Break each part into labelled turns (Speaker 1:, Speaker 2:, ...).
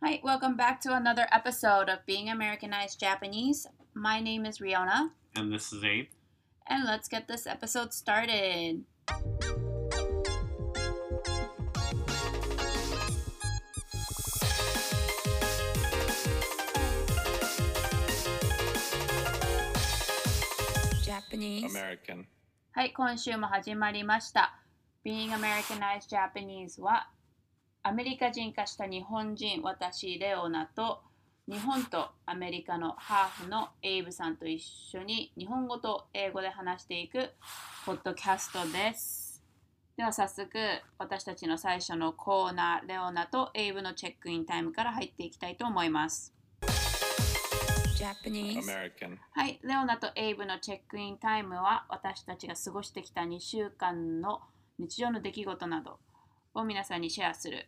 Speaker 1: Hi, welcome back to another episode of Being Americanized Japanese. My name is Reona.
Speaker 2: And this is Abe.
Speaker 1: And let's get this episode started. Japanese.
Speaker 2: American.
Speaker 1: Hi, はい、今週も始まりました。Being Americanized Japanese はアメリカ人化した日本人、私、レオナと日本とアメリカのハーフのエイブさんと一緒に日本語と英語で話していくポッドキャストです。では早速私たちの最初のコーナー、レオナとエイブのチェックインタイムから入っていきたいと思います。Japanese
Speaker 2: American.
Speaker 1: はい、レオナとエイブのチェックインタイムは私たちが過ごしてきた2週間の日常の出来事などを皆さんにシェアする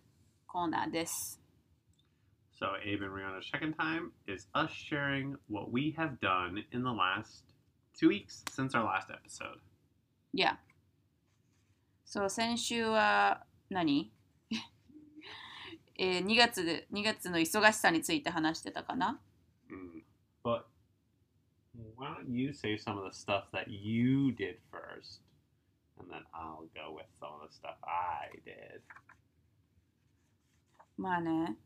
Speaker 1: コーナーです。
Speaker 2: So, Abe and Reona's second time is us sharing what we have done in the last two weeks since our last episode.
Speaker 1: Yeah. So, 先週は何えー、2, 月で2月の忙しさについて話してたかな、
Speaker 2: うん、But why don't you say some of the stuff that you did first and then I'll go with some of the stuff I did.
Speaker 1: まあね。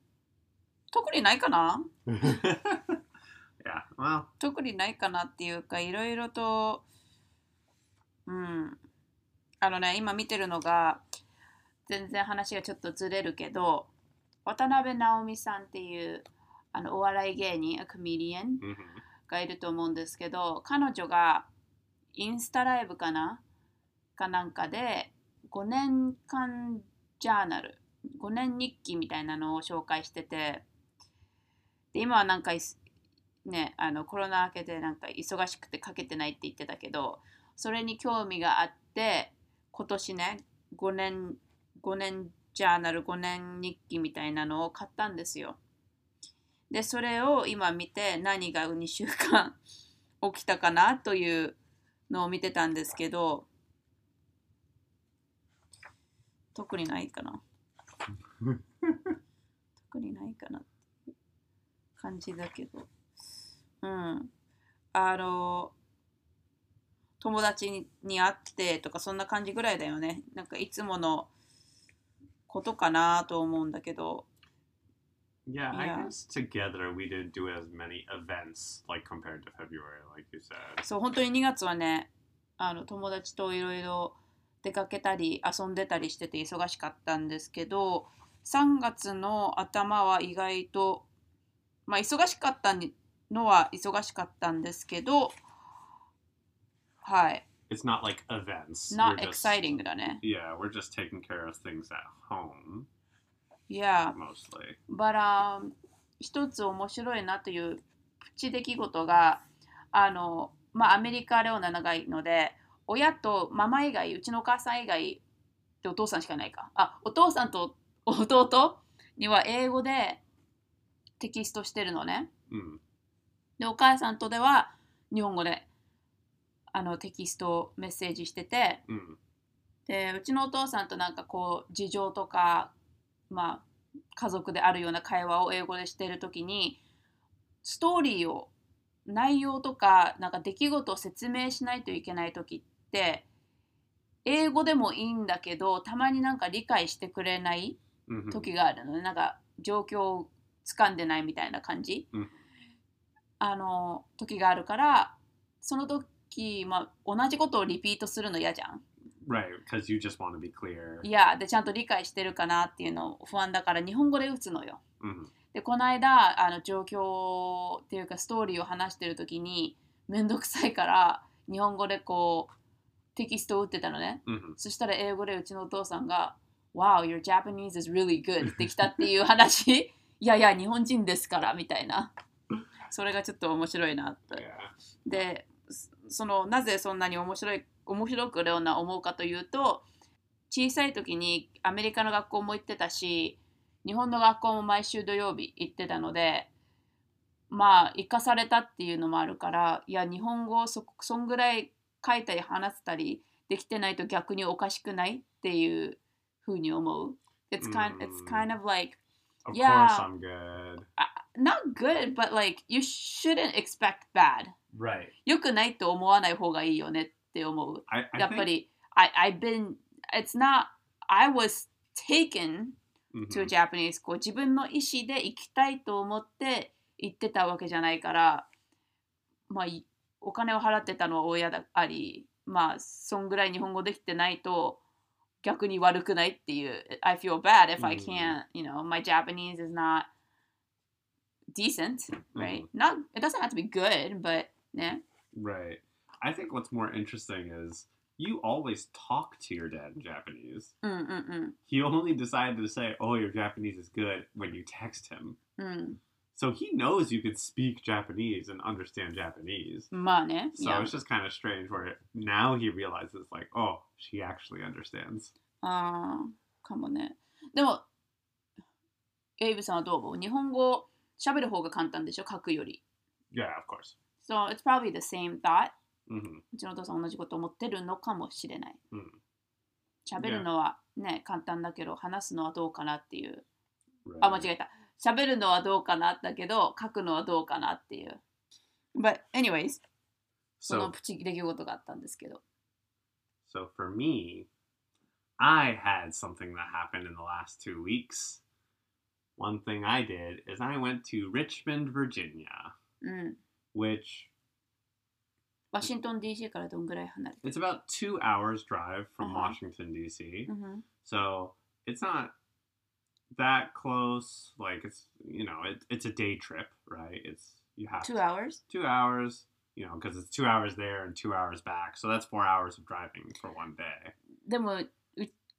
Speaker 1: 特にないかな？
Speaker 2: yeah. Well,
Speaker 1: 特にないかなっていうかいろいろとうんあのね今見てるのが全然話がちょっとずれるけど渡辺直美さんっていうあのお笑い芸人コメディアン
Speaker 2: mhm.
Speaker 1: がいると思うんですけど彼女がインスタライブかな？かなんかで5年間ジャーナル5年日記みたいなのを紹介しててで今はなんかねあのコロナ明けでなんか忙しくて書けてないって言ってたけどそれに興味があって今年ね5年5年ジャーナル5年日記みたいなのを買ったんですよ。でそれを今見て何が2週間 起きたかなというのを見てたんですけど特にないかな特にないかなっていう感じだけど。うん。あの友達にに会ってとかそんな感じぐらいだよね。なんかいつものことかなと思うんだけど。
Speaker 2: Yeah, I guess together we didn't do as many events like compared to February, like you said.
Speaker 1: そう本当に2月はねあの友達といろいろ出かけたり遊んでたりしてて忙しかったんですけど3月の頭は意外とまあ忙しかったのは忙しかったんですけどはい。
Speaker 2: It's not like events.
Speaker 1: not
Speaker 2: We're just-
Speaker 1: exciting だね。
Speaker 2: Yeah, we're just taking care of things at home.
Speaker 1: いや
Speaker 2: mostly.
Speaker 1: バラ一つ面白いなというプチ出来事があのまあアメリカレオナ長いので親とママ以外うちのお母さん以外でお父さんしかいないか。あお父さんと弟には英語でテキストしてるのね
Speaker 2: Mm.
Speaker 1: でお母さんとでは日本語であのテキストメッセージしてて
Speaker 2: Mm.
Speaker 1: でうちのお父さんとなんかこう事情とかまあ家族であるような会話を英語でしてる時にストーリーを内容とかなんか出来事を説明しないといけない時って英語でもいいんだけどたまになんか理解してくれない
Speaker 2: Mhm.
Speaker 1: 時があるのね。なんか状況を掴んでないみたいな感じ、
Speaker 2: うん。
Speaker 1: あの時があるからその時、まあ、同じことをリピートするの嫌じゃん。
Speaker 2: Right, because you just want to be clear.
Speaker 1: いやでちゃんと理解してるかなっていうの不安だから日本語で打つのよ。
Speaker 2: Mhm.
Speaker 1: でこの間あの状況っていうかストーリーを話してる時にめんどくさいから日本語でこうテキストを打ってたのね。
Speaker 2: Mhm.
Speaker 1: そしたら英語でうちのお父さんが「Wow, your Japanese is really good」ってきたっていう話？いやいや日本人ですからみたいな。それがちょっと面白いなって.でそそのなぜそんなに面白い面白くレオナ思うかというと小さい時にアメリカの学校も行ってたし日本の学校も毎週土曜日行ってたのでまあ生かされたっていうのもあるからいや日本語をそそんぐらい書いたり話せたりできてないと逆におかしくないっていうふうに思う。It's kind, it's kind of like
Speaker 2: Of
Speaker 1: Yeah.
Speaker 2: course I'm good.
Speaker 1: Not good, but like you shouldn't expect bad.
Speaker 2: Right.
Speaker 1: 良くないと思わない方がいいよねって思う。
Speaker 2: I, I
Speaker 1: やっぱ
Speaker 2: think,
Speaker 1: り、I, I've been, it's not, I was taken
Speaker 2: Mhm.
Speaker 1: to a Japanese school 自分の意思で行きたいと思って行ってたわけじゃないから、まあ、いお金を払ってたのは親であり、まあ、そんぐらい日本語できてないと逆に悪くないっていう。I feel bad if I
Speaker 2: うん
Speaker 1: can't, you know, my Japanese is not decent, right? Not, it doesn't have to be good, but ね。
Speaker 2: Right. I think what's more interesting is you always talk to your dad in Japanese.
Speaker 1: うんうん。
Speaker 2: He only decided to say, "Oh, your Japanese is good" when you text him.
Speaker 1: うん。
Speaker 2: So he knows you can speak Japanese and understand Japanese.
Speaker 1: まあね。
Speaker 2: So
Speaker 1: Yeah.
Speaker 2: it's just kind of strange where now he realizes like, "Oh, she actually understands."
Speaker 1: ああ、かもね。でも、エイブさんはどう思う日本語喋る方が簡単でしょ書くより。
Speaker 2: Yeah, of course.
Speaker 1: So it's probably the same thought.
Speaker 2: hmm
Speaker 1: うちのお父さん同じこと思ってるのかもしれない。
Speaker 2: うん
Speaker 1: 喋るのはね、簡単だけど、話すのはどうかなっていう。
Speaker 2: Right.
Speaker 1: あ、間違えた。 喋るのはどうかなだけど、書くのはどうかなっていう。But anyways、そのプチ出来事があったんですけど。
Speaker 2: So for me, I had something that happened in the last two weeks. One thing I did is I went to Richmond, Virginia,
Speaker 1: うん。
Speaker 2: which
Speaker 1: ワシントン DC からどんぐらい離れて
Speaker 2: it's about two hours drive from
Speaker 1: Uh-huh.
Speaker 2: Washington D.C.
Speaker 1: うん
Speaker 2: So it's not that close. Like it's you know it, it's a day trip, right? It's you have
Speaker 1: Two hours?
Speaker 2: two hours, you know, because it's two hours there and two hours back. So that's four hours of driving for one day.
Speaker 1: でもう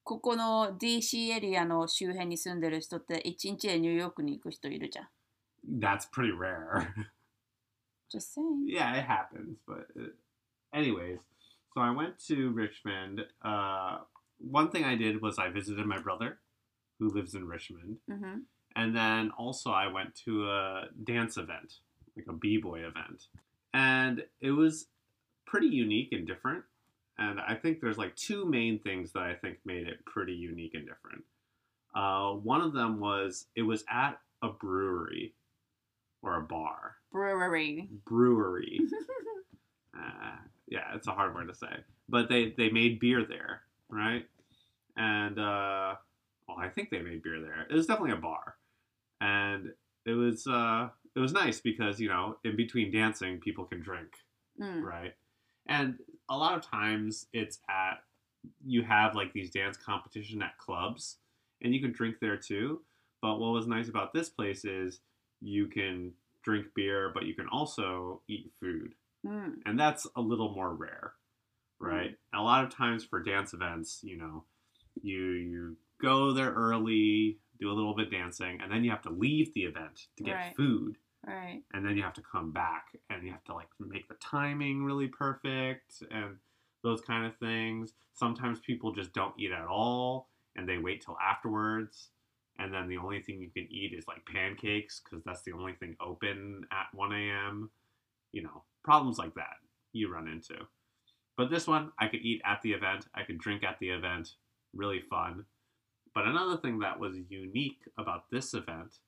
Speaker 1: ここの DC エリアの周辺に住んでる人って一日でニューヨークに行く人いるじゃん。
Speaker 2: That's pretty rare.
Speaker 1: Just saying.
Speaker 2: yeah, it happens. But uh, anyways, so I went to Richmond. Uh, one thing I did was I visited my brother, who lives in Richmond,
Speaker 1: うん、
Speaker 2: and then also I went to a dance event, like a b-boy event, and it was pretty unique and different. And I think there's like two main things that I think made it pretty unique and different. Uh, one of them was it was at a brewery or a bar.
Speaker 1: Brewery.
Speaker 2: Brewery. uh, yeah, it's a hard word to say. But they they made beer there, right? And uh, well, I think they made beer there. It was definitely a bar, and it was uh, it was nice because you know in between dancing people can drink,
Speaker 1: mm.
Speaker 2: right? And a lot of times it's at you have like these dance competition at clubs, and you can drink there too. But what was nice about this place is you can drink beer, but you can also eat food,
Speaker 1: mm.
Speaker 2: and that's a little more rare, hmm. right? Mm. A lot of times for dance events, you know, you you go there early do a little bit dancing and then you have to leave the event to get
Speaker 1: Right.
Speaker 2: food.
Speaker 1: Right.
Speaker 2: and then you have to come back and you have to like make the timing really perfect and those kind of things. Sometimes people just don't eat at all and they wait till afterwards. And then the only thing you can eat is like pancakes because that's the only thing open at 1 a.m you know problems like that you run into. But this one i could eat at the event. I could drink at the event. Really fun but another thing that was unique about this event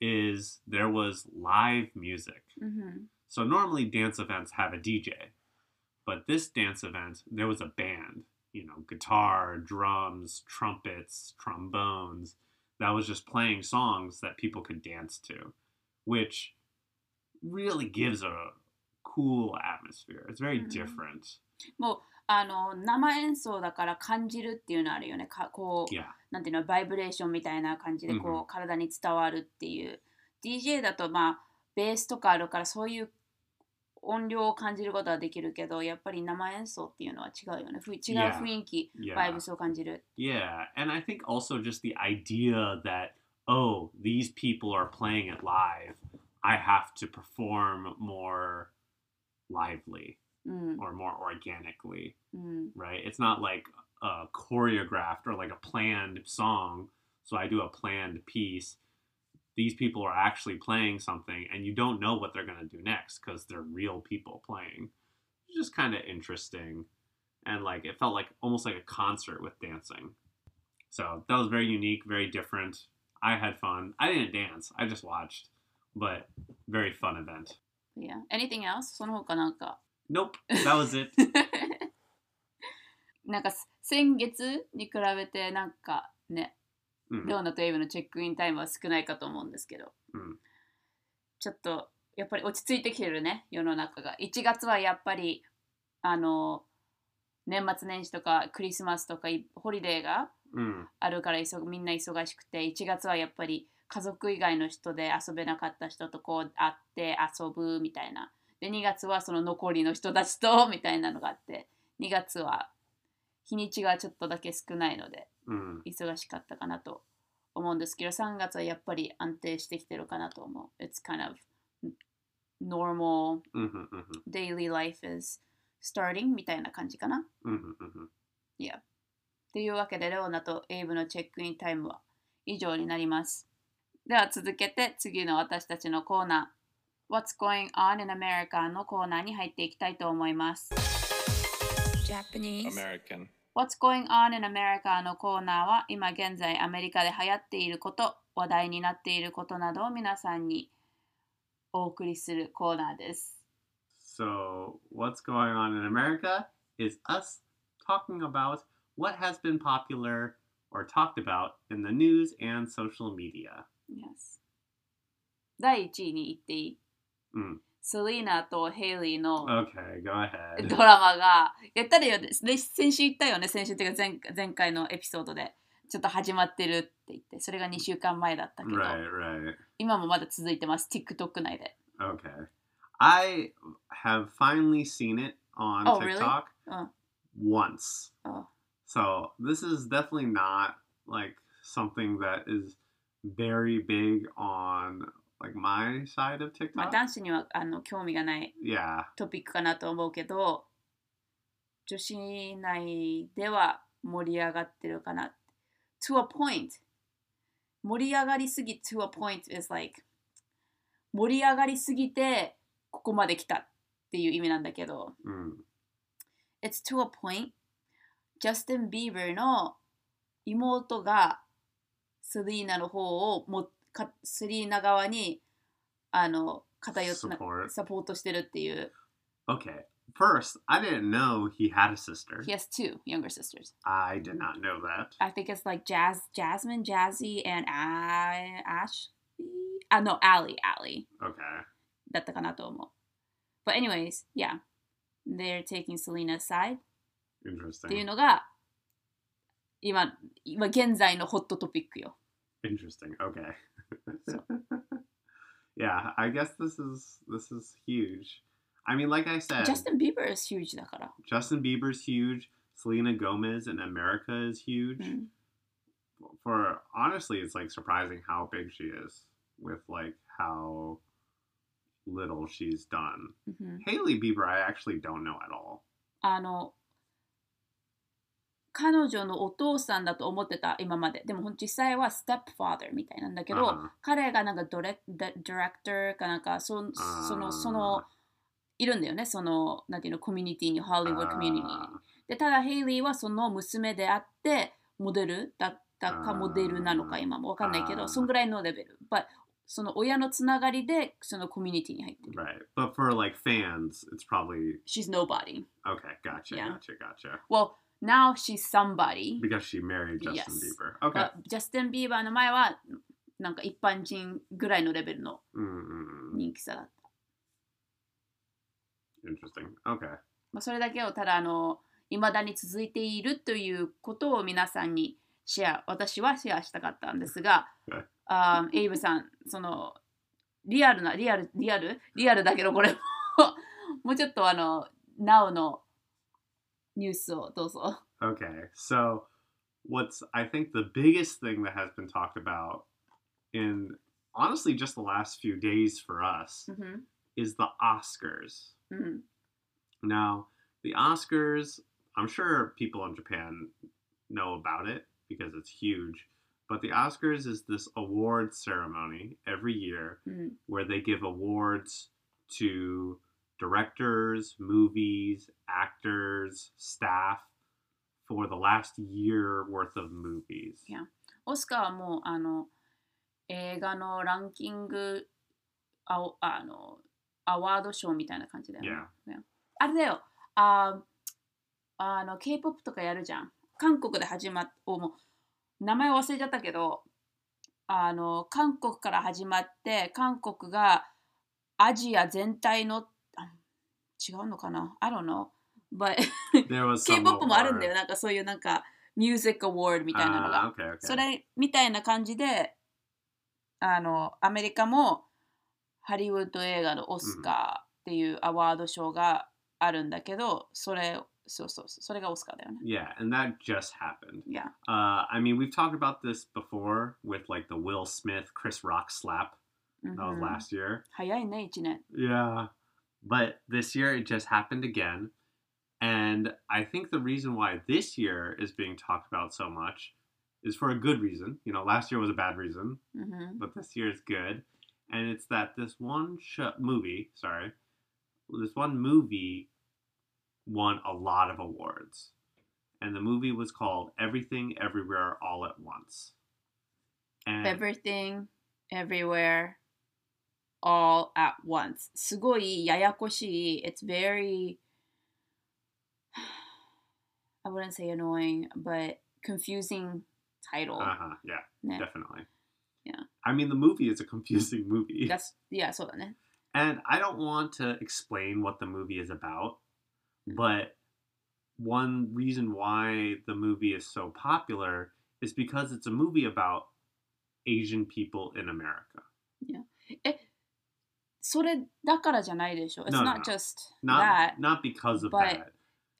Speaker 2: is there was live music.
Speaker 1: Mm-hmm.
Speaker 2: So normally dance events have a DJ, but this dance event, there was a band, you know, guitar, drums, trumpets, trombones, that was just playing songs that people could dance to, which really gives a cool atmosphere. It's very
Speaker 1: mm-hmm.
Speaker 2: different.
Speaker 1: Well, あの生演奏だから感じるっていうのあるよね。かこう
Speaker 2: Yeah.
Speaker 1: なんていうのバイブレーションみたいな感じでこう、
Speaker 2: うんうん
Speaker 1: 体に伝わるっていう DJ だとまあベースとかあるからそういう音量を感じることはできるけどやっぱり生演奏っていうのは違うよねふ違う.雰囲気、
Speaker 2: Yeah.
Speaker 1: バイブスを感じる
Speaker 2: Yeah, and I think also just the idea that oh, these people are playing it live, I have to perform more lively
Speaker 1: うん、
Speaker 2: or more organically,
Speaker 1: うん、
Speaker 2: right? It's not like a choreographed or like a planned song, so I do a planned piece. These people are actually playing something and you don't know what they're going to do next because they're real people playing. It's just kind of interesting and like it felt like almost like a concert with dancing. So that was very unique, very different. I had fun. I didn't dance. I just watched, but very fun event.
Speaker 1: Yeah. Anything else? その他なんか。
Speaker 2: Nope, that was it.
Speaker 1: なんか先月に比べてなんかね、
Speaker 2: Mhm.
Speaker 1: レオナとエイブのチェックインタイムは少ないかと思うんですけど、
Speaker 2: うん
Speaker 1: ちょっとやっぱり落ち着いてきてるね世の中が1月はやっぱりあの年末年始とかクリスマスとかいホリデーが
Speaker 2: Mm.
Speaker 1: あるから忙みんな忙しくて1月はやっぱり家族以外の人で遊べなかった人とこう会って遊ぶみたいなで2月はその残りの人たちと みたいなのがあって2月は日にちがちょっとだけ少ないので
Speaker 2: Mm.
Speaker 1: 忙しかったかなと思うんですけど3月はやっぱり安定してきてるかなと思う。It's kind of normal
Speaker 2: hmm hmm
Speaker 1: daily life is starting みたいな感じかな。
Speaker 2: hmm hmm
Speaker 1: というわけで、レオナとエイブのチェックインタイムは以上になります。では続けて次の私たちのコーナー What's Going On in America のコーナーに入っていきたいと思います。
Speaker 3: Japanese.
Speaker 4: American.
Speaker 1: What's Going On in America のコーナーは今現在アメリカで流行っていること、話題になっていることなどを皆さんにお送りするコーナーです。
Speaker 2: So, what's going on in America is us talking about what has been popular or talked about in the news and social media.
Speaker 1: Yes. 第1位に言っていい、
Speaker 2: うん
Speaker 1: セリーナとヘイリーの.ドラマがやったらよねで先週言ったよね先週っていうか前前回のエピソードでちょっと始まってるって言ってそれが2週間前だったけど、
Speaker 2: Right, right.
Speaker 1: 今もまだ続いてます TikTok 内で
Speaker 2: Okay. I have finally seen it on
Speaker 1: Oh, really?
Speaker 2: TikTok
Speaker 1: Oh.
Speaker 2: once.
Speaker 1: Oh.
Speaker 2: So, this is definitely not like something that is very big on my side of
Speaker 1: まあ
Speaker 2: TikTok.
Speaker 1: 男子にはあの興味がない
Speaker 2: Yeah.
Speaker 1: トピックかなと思うけど女子内では盛り上がってるかな to a point 盛り上がりすぎ to a point is like 盛り上がりすぎてここまで来たっていう意味なんだけど
Speaker 2: Mm.
Speaker 1: It's to a point ジャスティン・ビーバーの妹がセリーナの方をもかセリーナ側にあの偏ってな
Speaker 2: Support.
Speaker 1: サポートしてるっていう
Speaker 2: Okay. First, I didn't know he had a sister.
Speaker 1: He has two younger sisters.
Speaker 2: I did not know that.
Speaker 1: I think it's like Jazz, Jasmine, Jazzy, and A- Ashley. Ah, no, Allie, Allie.
Speaker 2: Okay.
Speaker 1: だったかなと思う。But anyways, yeah. They're taking Selena's side っていう
Speaker 2: Interesting.
Speaker 1: のが今、今現在のホットトピックよ。
Speaker 2: Interesting. Okay. yeah, I guess this is this is huge. I mean, like I said,
Speaker 1: Justin Bieber is huge. だから
Speaker 2: Justin Bieber's huge. Selena Gomez in America is huge.
Speaker 1: Mm.
Speaker 2: For honestly, it's like surprising how big she is with like how little she's done.
Speaker 1: Mm-hmm.
Speaker 2: Hailey Bieber, I actually don't know at all.
Speaker 1: あの彼女のお父さんだと思ってた今まで。でも実際はステップファー e r みたいなんだけど、
Speaker 2: Uh-huh.
Speaker 1: 彼がなんかドレディレクターかなんかそそのそのいるんだよねそのなんていうのコミュニティにハリウッドコミュニティに
Speaker 2: Ah,
Speaker 1: でただヘイリーはその娘であってモデルだったかモデルなのか今もわかんないけどそんぐらいのレベル But その親のつながりでそのコミュニティに入ってる
Speaker 2: right. But for like fans, it's probably
Speaker 1: She's nobody
Speaker 2: okay. Gotcha.
Speaker 1: Yeah.
Speaker 2: Gotcha. Gotcha.
Speaker 1: Well now she's somebody
Speaker 2: Because she married Justin
Speaker 1: Yes.
Speaker 2: Bieber. Okay.
Speaker 1: But ジャスティン・ビーバーの前はなんか一般人ぐらいのレベルの
Speaker 2: Mm,
Speaker 1: 人気さだった
Speaker 2: interesting. Okay.
Speaker 1: まあ、それだけをただあの未だに続いているということを皆さんにシェア私はシェアしたかったんですが
Speaker 2: はい
Speaker 1: あーエイブさんそのリアルなリアルリアルリアルだけどこれももうちょっとあの Now のニュースをどうぞ
Speaker 2: Okay. So, what's I think the biggest thing that has been talked about in honestly just the last few days for us
Speaker 1: うん
Speaker 2: is the Oscars.
Speaker 1: うん、
Speaker 2: Now, the Oscars, I'm sure people in Japan know about it because it's huge. But the Oscars is this award ceremony every year
Speaker 1: うん、
Speaker 2: where they give awards to directors, movies, actors, staff for the last year worth of movies.
Speaker 1: Yeah. オスカーはもうあの映画のランキングあおあのアワードショーみたいな感じだよね。
Speaker 2: Yeah.
Speaker 1: あれだよああの K-POP とかやるじゃん。韓国で始まっおもう名前忘れちゃったけどあの韓国から始まって韓国がアジア全体のあ違うのかな ?I don't know. But K-POP もあるんだよ。
Speaker 2: award.
Speaker 1: なんかそういうなんかミュージックアワードみたいなのが。
Speaker 2: Ah, okay, okay.
Speaker 1: それみたいな感じであのアメリカもハリウッド映画のオスカーっていうアワード賞があるんだけど、それそうそうそうそれがオスカーだよね。
Speaker 2: Yeah, and that just happened.
Speaker 1: いや、
Speaker 2: Uh, I mean, we've talked about this before with like the Will Smith, Chris Rock slap
Speaker 1: うん
Speaker 2: that was last year.
Speaker 1: 早いね、1年。
Speaker 2: Yeah. But this year it just happened again. And I think the reason why this year is being talked about so much is for a good reason. You know, last year was a bad reason,
Speaker 1: うん
Speaker 2: but this year is good. And it's that this one sh- movie, sorry, this one movie won a lot of awards. And the movie was called Everything Everywhere All at Once. And
Speaker 1: Everything, everywhere, all at once. すごいややこしい。It's very, I wouldn't say annoying, but confusing title.
Speaker 2: uh-huh, yeah,
Speaker 1: ね。
Speaker 2: definitely.
Speaker 1: Yeah.
Speaker 2: I mean, the movie is a confusing movie.
Speaker 1: That's, yeah, そうだね。
Speaker 2: And I don't want to explain what the movie is about, but one reason why the movie is so popular is because it's a movie about Asian people in America.
Speaker 1: それだからじゃないでしょ。It's
Speaker 2: No, no,
Speaker 1: not
Speaker 2: no.
Speaker 1: just
Speaker 2: Not
Speaker 1: that.
Speaker 2: not because of
Speaker 1: but-
Speaker 2: that.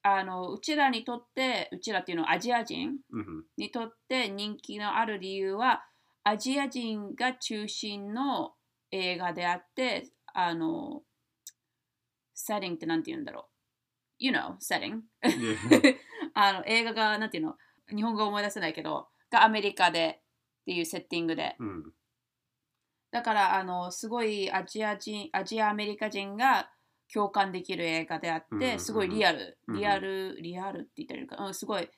Speaker 1: あの、うちらにとって、うちらっていうのはアジア人
Speaker 2: hmm
Speaker 1: にとって人気のある理由は、アジア人が中心の映画であって、あの、セッティングってなんて言うんだろう。You know, setting.
Speaker 2: Yeah.
Speaker 1: あの、映画が、なんていうの、日本語思い出せないけど、がアメリカでっていうセッティングで。
Speaker 2: Mm.
Speaker 1: だから、あの、すごいアジア人、アジアアメリカ人が共感できる映画であっ
Speaker 2: うん
Speaker 1: て、すごいリアル、
Speaker 2: うん
Speaker 1: リアル、リアルって言ったらいいのか、うん、すごい。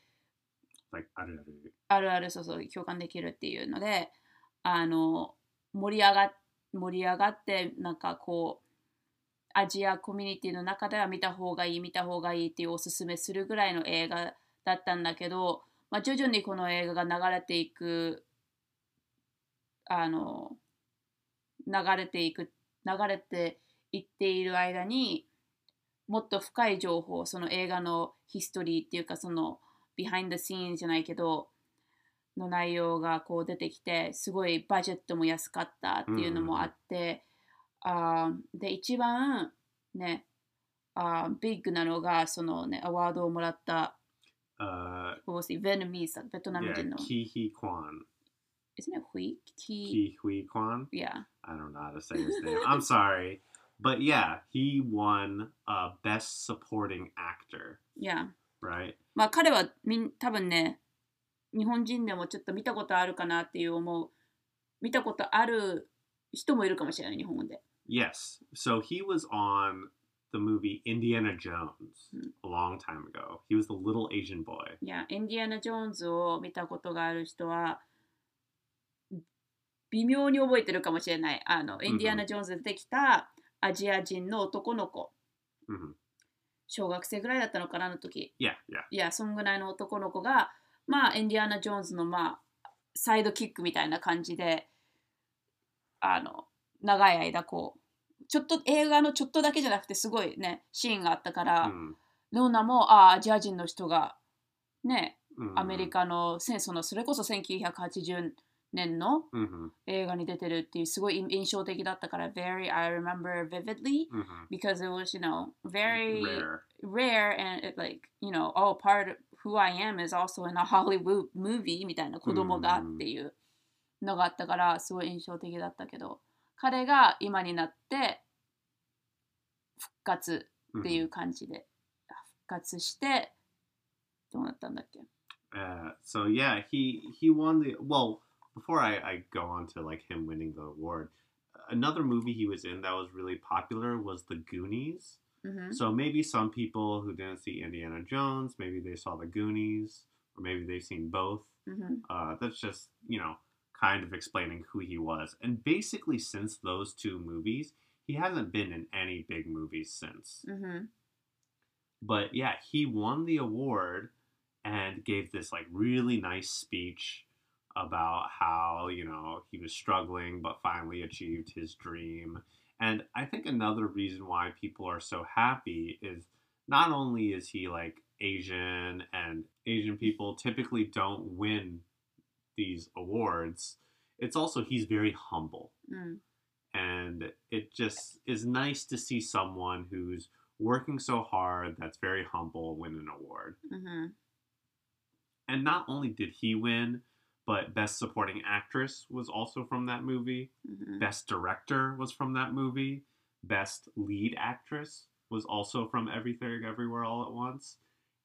Speaker 2: Like, I don't know.
Speaker 1: あるあるそうそう共感できるっていうので、あの、盛り上が盛り上がって、なんかこう、アジアコミュニティの中では見た方がいい、見た方がいいっていうおすすめするぐらいの映画だったんだけど、まあ、徐々にこの映画が流れていく、あの、流れていく、流れていっている間にもっと深い情報、その映画のヒストリーっていうか、その、ビハインドシーンじゃないけど、の内容がこう出てきて、すごいバジェットも安かったっていうのもあって、あーで、一番ね、あービッグなのが、そのね、アワードをもらった、
Speaker 2: Uh,
Speaker 1: ベトナミー。ズベトナム人の、
Speaker 2: Ki Hee Kwan.
Speaker 1: Isn't it フイキ
Speaker 2: Ki Hui Kwan.
Speaker 1: いや、
Speaker 2: I don't know how to say his name. I'm sorry. But yeah, he won uh, Best Supporting Actor,
Speaker 1: いや。
Speaker 2: right?
Speaker 1: まあ彼はみん多分ね、日本人でもちょっと見たことあるかなっていう思う、見たことある人もいるかもしれない、日本で。
Speaker 2: Yes. So he was on the movie Indiana Jones
Speaker 1: Hmm.
Speaker 2: a long time ago. He was the little Asian boy.
Speaker 1: いや、インディアナ・ジョーンズを見たことがある人は、微妙に覚えてるかもしれない。あの、インディアナ・ジョーンズで出てきたアジア人の男の子、
Speaker 2: hmm
Speaker 1: 小学生ぐらいだったのかな、あの時。
Speaker 2: Yeah, yeah.
Speaker 1: いや、そんぐらいの男の子が、まあ、インディアナ・ジョーンズの、まあ、サイドキックみたいな感じで、あの、長い間、こう、ちょっと映画のちょっとだけじゃなくて、すごいね、シーンがあったから、
Speaker 2: Mm,
Speaker 1: ノーナも、ああ、アジア人の人が、ね、
Speaker 2: mm,
Speaker 1: アメリカの戦争のそれこそ1980年の
Speaker 2: mhm,
Speaker 1: 映画に出てるっていうすごい印象的だったから very I remember vividly
Speaker 2: mhm.
Speaker 1: because it was you know very
Speaker 2: Rare.
Speaker 1: rare and it like you know all part of who I am is also in a Hollywood movie みたいな子供がっていうのがあったからすごい印象的だったけど彼が今になって復活っていう
Speaker 2: mhm.
Speaker 1: 感じで復活してどうなったんだっけ
Speaker 2: Uh, so yeah, he he won the well. before I, I go on to like him winning the award, another movie he was in that was really popular was The Goonies.
Speaker 1: Mm-hmm.
Speaker 2: So maybe some people who didn't see Indiana Jones, maybe they saw The Goonies, or maybe they've seen both.
Speaker 1: Mm-hmm.
Speaker 2: Uh, that's just you know kind of explaining who he was. And basically, since those two movies, he hasn't been in any big movies since.
Speaker 1: Mm-hmm.
Speaker 2: But yeah, he won the award and gave this like really nice speech about how, you know, he was struggling but finally achieved his dream. And I think another reason why people are so happy is not only is he like Asian and Asian people typically don't win these awards, it's also he's very humble.
Speaker 1: Mm.
Speaker 2: And it just is nice to see someone who's working so hard that's very humble win an award.
Speaker 1: Mm-hmm.
Speaker 2: And not only did he win, but Best Supporting Actress was also from that movie.
Speaker 1: Mm-hmm.
Speaker 2: Best Director was from that movie. Best Lead Actress was also from Everything Everywhere All at Once.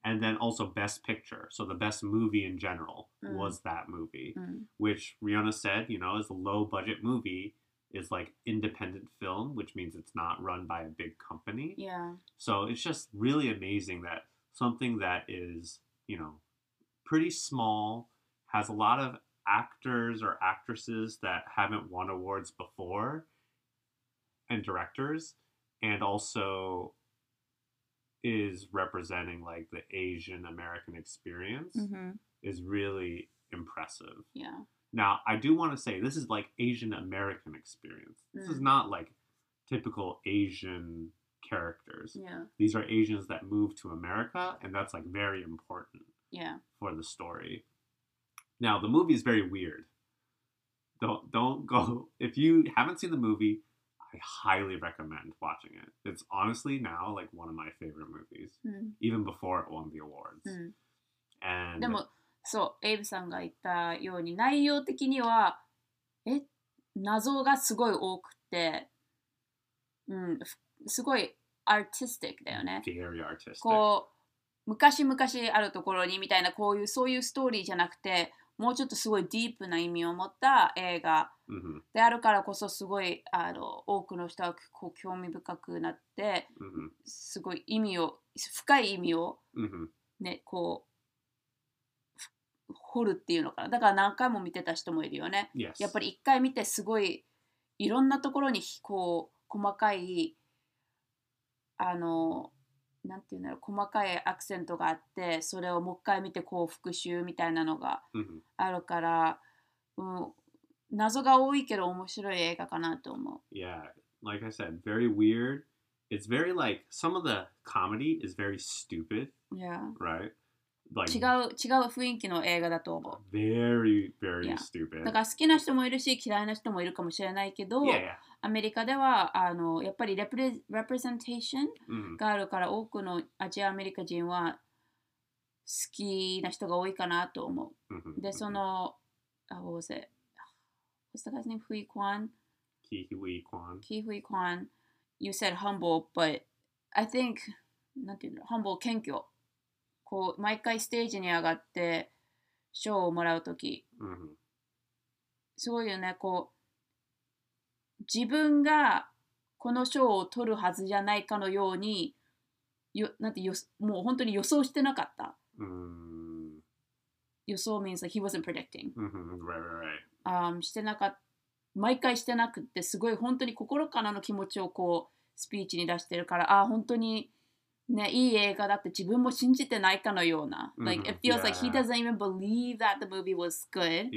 Speaker 2: And then also Best Picture. So the best movie in general
Speaker 1: Mm.
Speaker 2: was that movie,
Speaker 1: Mm.
Speaker 2: which Reona said, you know, is a low budget movie, is like independent film, which means it's not run by a big company.
Speaker 1: Yeah.
Speaker 2: So it's just really amazing that something that is, you know, pretty small, has a lot of actors or actresses that haven't won awards before, and directors, and also is representing like the Asian American experience
Speaker 1: Mm-hmm.
Speaker 2: is really impressive.
Speaker 1: Yeah.
Speaker 2: Now, I do want to say this is like Asian American experience. This is
Speaker 1: Mm.
Speaker 2: not like typical Asian characters.
Speaker 1: Yeah.
Speaker 2: These are Asians that move to America, and that's like very important
Speaker 1: Yeah.
Speaker 2: for the story. Now, the movie is very weird. Don't don't go if you haven't seen the movie. I highly recommend watching it. It's honestly now like one of my favorite movies,
Speaker 1: うん。
Speaker 2: even before it won the awards.
Speaker 1: うん。
Speaker 2: And
Speaker 1: でもそうエイブさんが言ったように内容的にはえ謎がすごい多くて、うん、ふすごいアーティスティックだよね。
Speaker 2: very artistic.
Speaker 1: こう昔々あるところにみたいなこういうそういうストーリーじゃなくて もうちょっとすごいディープな意味を持った映画
Speaker 2: hmm
Speaker 1: であるからこそすごいあの多くの人はこう興味深くなって
Speaker 2: hmm
Speaker 1: すごい意味を深い意味を
Speaker 2: hmm
Speaker 1: ねこうふ掘るっていうのかな。だから何回も見てた人もいるよね。
Speaker 2: Yes.
Speaker 1: やっぱり一回見てすごいいろんなところにこう細かいあのなんていうんだろう細かいアクセントがあってそれをもう一回見てこう復習みたいなのが
Speaker 2: hmm
Speaker 1: あるから、うん、謎が多いけど面白い映画かなと思
Speaker 2: Yeah, like I said, very weird. It's very like some of the comedy is very stupid,
Speaker 1: う。いや
Speaker 2: right?
Speaker 1: 違う違う雰囲気の映画だと思
Speaker 2: う。Very,
Speaker 1: very
Speaker 2: stupid.
Speaker 1: だから好きな人もいるし嫌いな人もいるかもしれないけど、
Speaker 2: yeah, yeah.
Speaker 1: アメリカではあのやっぱりレプレ,レプレゼンテーションがあるから、mm hmm. 多くのアジアアメリカ人は好きな人が多いかなと思う。Mm hmm. で、その、あ、どうせ、どうせ、どうせ、
Speaker 2: フィ
Speaker 1: ーコン。
Speaker 2: キーフィーコン。
Speaker 1: キーフィーコン。You said humble, but I think, なんていうの、humble 謙虚。こう、毎回ステージに上がって賞をもらうとき、
Speaker 2: Mhm.
Speaker 1: すごいよね、こう、自分がこの賞を取るはずじゃないかのように、よなんてよもう本当に予想してなかった。
Speaker 2: Mm.
Speaker 1: 予想 means like he wasn't predicting、
Speaker 2: Mhm. Right, right, right.
Speaker 1: あーしてなかった。毎回してなくって、すごい本当に心からの気持ちをこう、スピーチに出してるから、ああ、本当にね、いい映画だって自分も信じてないかのような。
Speaker 2: うん
Speaker 1: like, it feels like he doesn't even believe that the movie was good.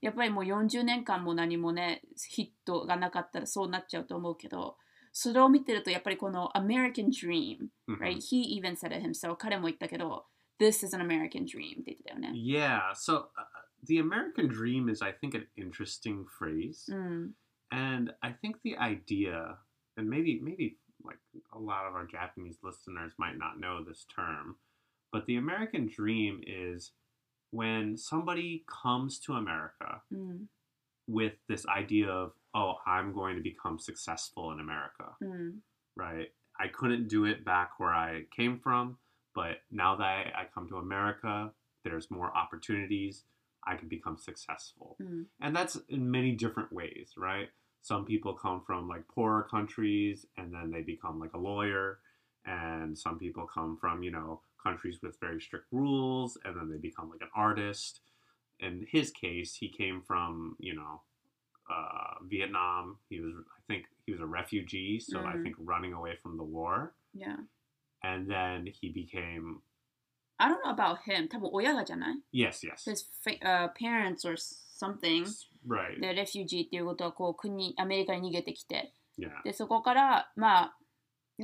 Speaker 1: やっぱりもう40年間も何もねヒットがなかったらそうなっちゃうと思うけどそれを見てるとやっぱりこの American Dream、
Speaker 2: Mhm.
Speaker 1: right? He even said it himself 彼も言ったけど This is an American dream って言ってたよね
Speaker 2: Yeah. So uh, the American dream is, I think, an interesting phrase.
Speaker 1: うん
Speaker 2: And I think the idea, and maybe maybe like a lot of our Japanese listeners might not know this term, but the American dream is when somebody comes to America
Speaker 1: mm.
Speaker 2: with this idea of, oh, I'm going to become successful in America,
Speaker 1: mm.
Speaker 2: right? I couldn't do it back where I came from, but now that I come to America, there's more opportunities. I can become successful.
Speaker 1: Mm.
Speaker 2: And that's in many different ways, right? some people come from like poorer countries and then they become like a lawyer. And some people come from you know countries with very strict rules and then they become like an artist. In his case he came from you know uh, vietnam. He was i think he was a refugee so mm. i
Speaker 1: mm-hmm.
Speaker 2: think running away from the war.
Speaker 1: Yeah.
Speaker 2: And then he became
Speaker 1: i don't know about him.
Speaker 2: yes yes.
Speaker 1: His fa- uh, parents or something.
Speaker 2: right,
Speaker 1: で、レフュージーっていうことは、こう、国、アメリカに逃げてきて。
Speaker 2: yeah,
Speaker 1: で、そこから、まあ、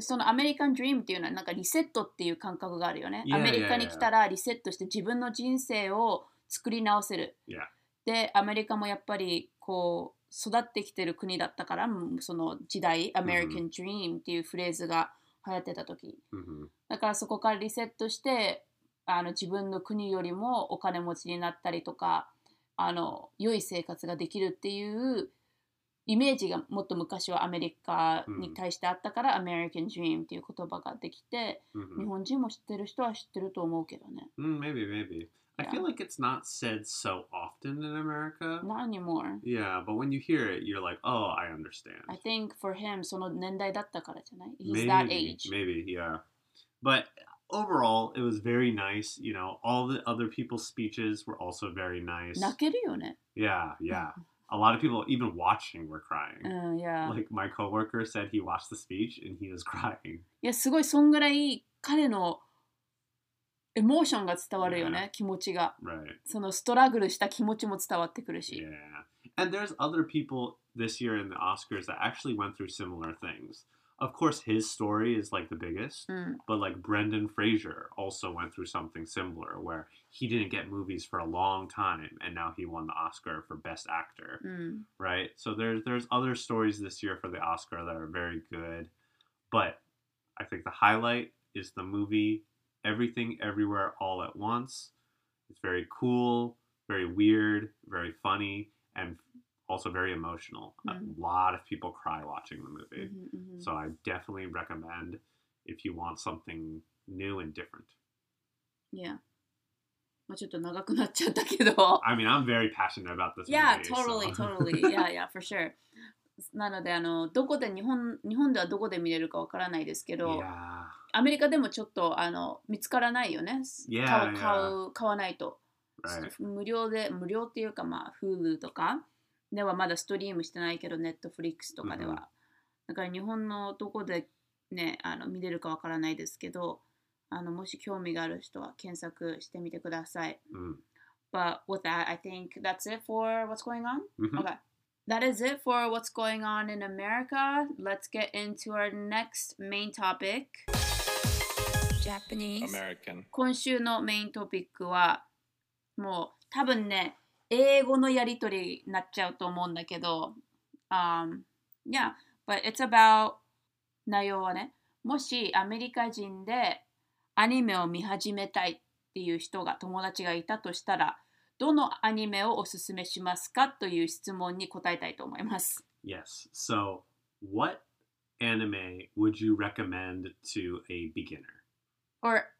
Speaker 1: そのアメリカンドリームっていうのはなんかリセットっていう感覚があるよね。
Speaker 2: Yeah,
Speaker 1: アメリカに来たらリセットして自分の人生を作り直せる。
Speaker 2: yeah,
Speaker 1: で、アメリカもやっぱりこう育ってきてる国だったから、うんその時代、アメリカンドリームっていうフレーズが流行ってた時。
Speaker 2: hmm
Speaker 1: だからそこからリセットしてあの自分の国よりもお金持ちになったりとかあの良い生活ができるっていうイメージがもっと昔はアメリカに対してあったから、アメリカン・ドリームっていう言葉ができて、
Speaker 2: hmm
Speaker 1: 日本人も知ってる人は知ってると思うけどね。
Speaker 2: Mm, maybe, maybe. I feel like it's not said so often in America.
Speaker 1: Not anymore.
Speaker 2: Yeah, but when you hear it, you're like, oh, I understand.
Speaker 1: I think for him その年代だったからじゃない ?He's that
Speaker 2: maybe,
Speaker 1: age.
Speaker 2: maybe, yeah. But overall, it was very nice. You know, all the other people's speeches were also very nice.
Speaker 1: 泣けるよね。
Speaker 2: Yeah, yeah. A lot of people, even watching, were crying.
Speaker 1: うん、いや。
Speaker 2: Like my coworker said, he watched the speech and he was crying.
Speaker 1: いや、すごいそんぐらい彼のエモーションが伝わるよね、気持ちが。
Speaker 2: Right.
Speaker 1: そのストラグルした気持ちも伝わってくるし。
Speaker 2: Yeah. And there's other people this year in the Oscars that actually went through similar things. of course his story is like the biggest
Speaker 1: mm.
Speaker 2: but like brendan fraser also went through something similar where he didn't get movies for a long time and now he won the oscar for best actor
Speaker 1: mm.
Speaker 2: right so there's there's other stories this year for the oscar that are very good but i think the highlight is the movie everything everywhere all at once it's very cool very weird very funny and also very emotional.
Speaker 1: Mhm.
Speaker 2: A lot of people cry watching the
Speaker 1: うん
Speaker 2: movie.
Speaker 1: うんうん
Speaker 2: So I definitely recommend if you want something new and different.
Speaker 1: いや。まあちょっと長くなっちゃったけど。
Speaker 2: I mean, I'm very passionate about this
Speaker 1: Yeah,
Speaker 2: movie.
Speaker 1: totally,
Speaker 2: so-
Speaker 1: totally. Yeah, yeah, for sure. なので、あの、どこで、日本、日本ではどこで見れるかわからないですけど、
Speaker 2: yeah.
Speaker 1: アメリカでもちょっと、あの、見つからないよね。
Speaker 2: Yeah,
Speaker 1: 買う、
Speaker 2: yeah.
Speaker 1: 買う、買わないと。
Speaker 2: Right.
Speaker 1: 無料で、無料っていうか、まあ、Hulu とかではまだストリームしてないけど、Netflix とかでは。
Speaker 2: うん
Speaker 1: だから日本のどこでね、あの見れるかわからないですけど、あのもし興味がある人は検索してみてください。
Speaker 2: Mm.
Speaker 1: But with that, I think that's it for what's going on.
Speaker 2: Mhm.
Speaker 1: Okay. That is it for what's going on in America. Let's get into our next main topic.
Speaker 3: Japanese,
Speaker 4: American.
Speaker 1: 今週のメイントピックはもう多分ね英語のやりとりになっちゃうと思うんだけど、um, Yeah, but it's about 内容はねもしアメリカ人でアニメを見始めたいっていう人が友達がいたとしたらどのアニメをおすすめしますかという質問に答えたいと思います。
Speaker 2: Yes. So, what anime would you recommend to a beginner?
Speaker 1: Or、um,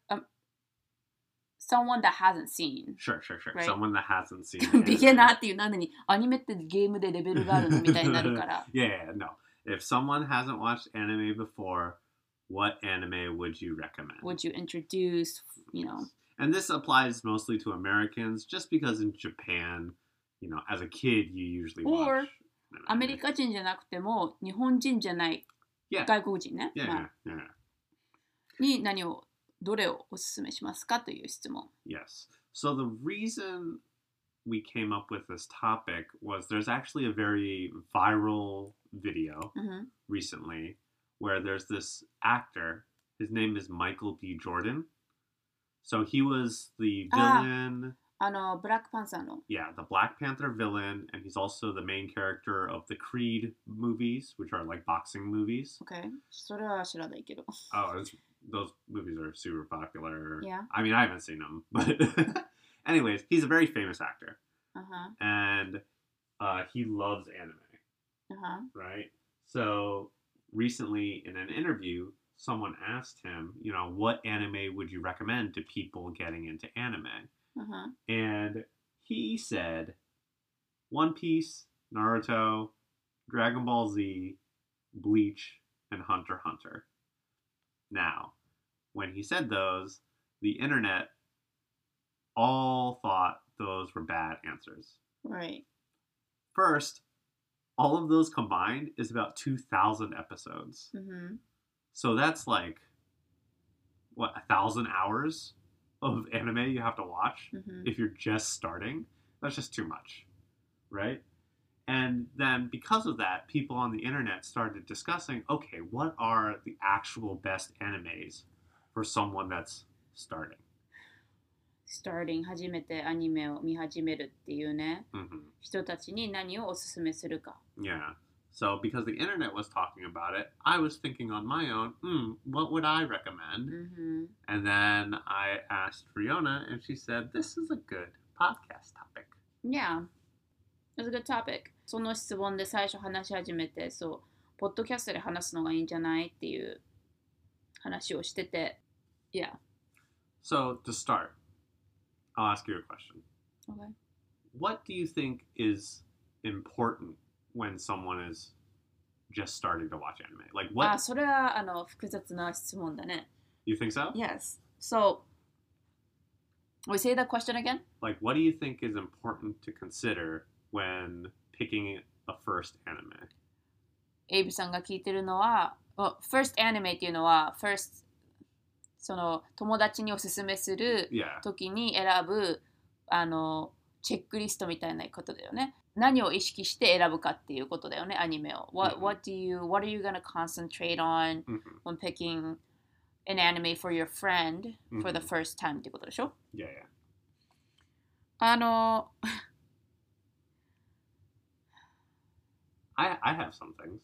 Speaker 1: someone that hasn't seen.
Speaker 2: Sure, sure, sure.
Speaker 1: Right.
Speaker 2: Someone that hasn't seen. anime.
Speaker 1: ビゲナーっていう何にアニメってゲームでレベルがあるのみたいになるから。
Speaker 2: yeah, yeah, no. If someone hasn't watched anime before, what anime would you recommend?
Speaker 1: Would you introduce, you know?
Speaker 2: And this applies mostly to Americans, just because in Japan, you know, as a kid, you usually
Speaker 1: Or
Speaker 2: watch.
Speaker 1: アメリ
Speaker 2: anime.
Speaker 1: カ人じゃなくても日本人じゃない
Speaker 2: Yeah.
Speaker 1: 外国人ね、
Speaker 2: Yeah,
Speaker 1: まあ
Speaker 2: yeah, yeah.
Speaker 1: に何を どれをおすすめしますかという質問。
Speaker 2: Yes. So the reason we came up with this topic was there's actually a very viral video
Speaker 1: うん
Speaker 2: recently where there's this actor. His name is Michael B. Jordan. So he was the
Speaker 1: Ah.
Speaker 2: villain,
Speaker 1: あの、ブラックパンサーの。
Speaker 2: yeah, the Black Panther villain, and he's also the main character of the Creed movies, which are like boxing movies.
Speaker 1: OK? それは知らないけど。
Speaker 2: Oh, it's, those movies are super popular.
Speaker 1: Yeah.
Speaker 2: I mean, I haven't seen them, but anyways, he's a very famous actor.
Speaker 1: Uh-huh.
Speaker 2: And uh, he loves anime.
Speaker 1: Uh-huh.
Speaker 2: Right? So recently in an interview, someone asked him, you know, what anime would you recommend to people getting into anime?
Speaker 1: Uh-huh.
Speaker 2: And he said One Piece, Naruto, Dragon Ball Z, Bleach, and Hunter Hunter. Now, when he said those, the internet all thought those were bad answers.
Speaker 1: Right.
Speaker 2: First, all of those combined is about 2,000 episodes.
Speaker 1: Mm-hmm.
Speaker 2: So that's like, what, a thousand hours of anime you have to watch
Speaker 1: Mm-hmm.
Speaker 2: if you're just starting? That's just too much, right? And then because of that, people on the internet started discussing okay, what are the actual best animes for someone that's starting?
Speaker 1: starting 初めてアニメを見始めるっていうね、mm
Speaker 2: hmm.
Speaker 1: 人たちに何をおすすめするか。
Speaker 2: Yeah. So because the internet was talking about it, I was thinking on my own, Hmm, what would I recommend?
Speaker 1: Mm -hmm.
Speaker 2: And then I asked Reona and she said, this is a good podcast topic.
Speaker 1: Yeah. It's a good topic その質問で最初話し始めてそうポッドキャストで話すのがいいんじゃないっていう話をしてて Yeah
Speaker 2: So to start, I'll ask you a question.
Speaker 1: Okay
Speaker 2: What do you think is important when someone is just starting to watch anime? Like
Speaker 1: あ
Speaker 2: what
Speaker 1: それはあの複雑な質問だね
Speaker 2: you think so?
Speaker 1: Yes So We say that question again?
Speaker 2: Like what do you think is important to consider when picking a first anime?
Speaker 1: エイブさんが聞いてるのは、well, first anime っていうのは、first その友達におすすめする.時に選ぶあのチェックリストみたいなことだよね。何を意識して選ぶかっていうことだよね、アニメを。What,
Speaker 2: うん
Speaker 1: what do you, what are you gonna concentrate on
Speaker 2: hmm
Speaker 1: when picking an anime for your friend for the
Speaker 2: うん
Speaker 1: first time っていうことでしょ
Speaker 2: Yeah, yeah.
Speaker 1: あの、
Speaker 2: I I have some things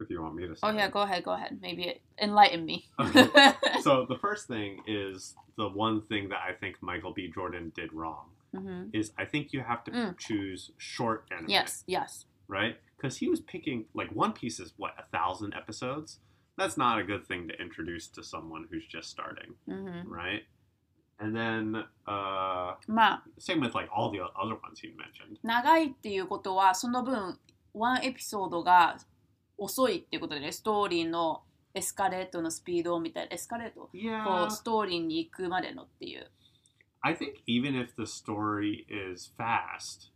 Speaker 2: if you want me to say.
Speaker 1: oh yeah, go ahead, go ahead. Maybe enlighten me.
Speaker 2: Okay. so the first thing is the one thing that I think Michael B. Jordan did wrong
Speaker 1: うん
Speaker 2: is I think you have to
Speaker 1: Mm.
Speaker 2: choose short anime,
Speaker 1: Yes, yes.
Speaker 2: right? Because he was picking like One Piece is what a thousand episodes. That's not a good thing to introduce to someone who's just starting,
Speaker 1: うん、
Speaker 2: right? And then uh,
Speaker 1: まあ、
Speaker 2: same with like all the other ones you mentioned.
Speaker 1: 長いっていうことはその分 ワンエピソードが遅いっていうことでねストーリーのエスカレートのスピードみたいなエスカレートこ
Speaker 2: Yeah,
Speaker 1: うストーリーに行くまでのっていう
Speaker 2: I think even if the story is fast,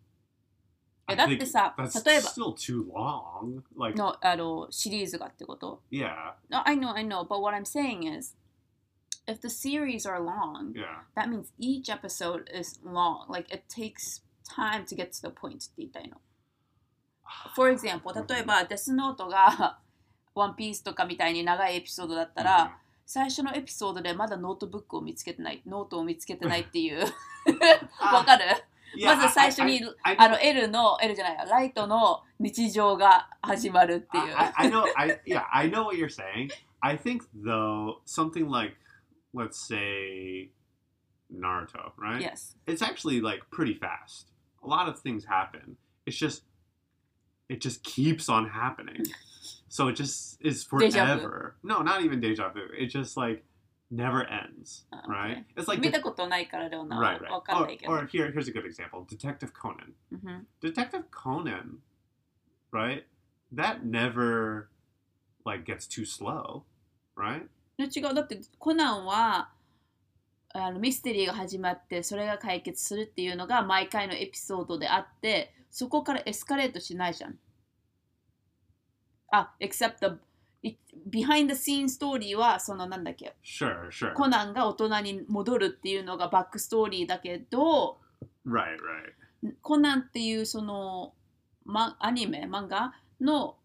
Speaker 1: えだってさ
Speaker 2: that's
Speaker 1: 例えば
Speaker 2: still too long. Like
Speaker 1: のあのシリーズがってこと
Speaker 2: yeah,
Speaker 1: No, I know, I know, but what I'm saying is if the series are long
Speaker 2: yeah.
Speaker 1: that means each episode is long like it takes time to get to the point って言いたいの For example 例えばデスノートがワンピースとかみたいに長いエピソードだったら、最初のエピソードでまだノートブックを見つけてないノートを見つけてないっていうわかるまず最初にあの L の L じゃないやライトの日常が始まるっていう
Speaker 2: I, I know. I yeah, I know what you're saying. I think though something like, let's say, Naruto, right?
Speaker 1: Yes
Speaker 2: It's actually like pretty fast. A lot of things happen. It's just, it just keeps on happening. So it just is
Speaker 1: Deja vu.
Speaker 2: forever. No, not even deja vu. It just like never ends,
Speaker 1: Ah,
Speaker 2: right? It's like
Speaker 1: 見たことないからレオナは
Speaker 2: right, right.
Speaker 1: わかん
Speaker 2: Or,
Speaker 1: ないけど、
Speaker 2: or here, here's a good example: Detective Conan.
Speaker 1: うんふん
Speaker 2: Detective Conan, right? That never like gets too slow, right?
Speaker 1: 違うだってコナンはあのミステリーが始まってそれが解決するっていうのが毎回のエピソードであってそこからエスカレートしないじゃん あ except the behind the scene ストーリーはそのなんだっけ
Speaker 2: Sure, sure.
Speaker 1: コナンが大人に戻るっていうのがバックストーリーだけど
Speaker 2: Right, right.
Speaker 1: コナンっていうその、ま、アニメ漫画の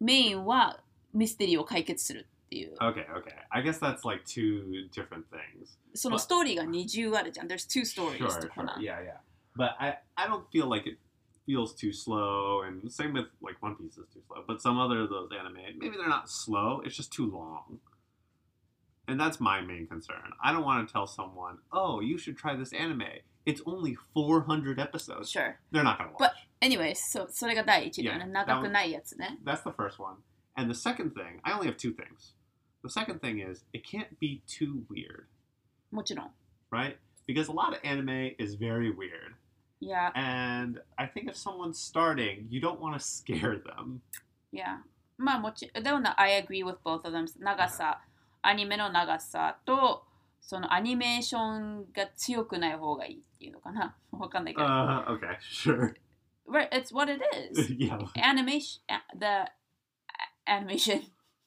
Speaker 1: メインはミステリーを解決するっていう
Speaker 2: Okay, okay. I guess that's like two different things.
Speaker 1: そのストーリーが二重あるじゃん There's two stories
Speaker 2: Sure,
Speaker 1: とコ
Speaker 2: sure. Yeah, yeah. But I, I don't feel like it feels too slow, and same with like One Piece is too slow. But some other of those anime, maybe they're not slow. It's just too long. And that's my main concern. I don't want to tell someone, "Oh, you should try this anime. It's only 400 episodes."
Speaker 1: Sure
Speaker 2: They're not gonna watch.
Speaker 1: But- Anyways そそれが第一だよね
Speaker 2: Yeah,
Speaker 1: 長くないやつね
Speaker 2: That's the first one. And the second thing, I only have two things. The second thing is it can't be too weird,
Speaker 1: もちろん
Speaker 2: right? Because a lot of anime is very weird.
Speaker 1: いや
Speaker 2: And I think if someone's starting, you don't want to scare them.
Speaker 1: いやまあもちでもな I agree with both of them 長さアニメの長さとそのアニメーションが強くない方がいいって ていうのかなわかんないけど。
Speaker 2: Uh, okay, sure.
Speaker 1: Right, it's what it is.
Speaker 2: yeah,
Speaker 1: Animation, the a- animation.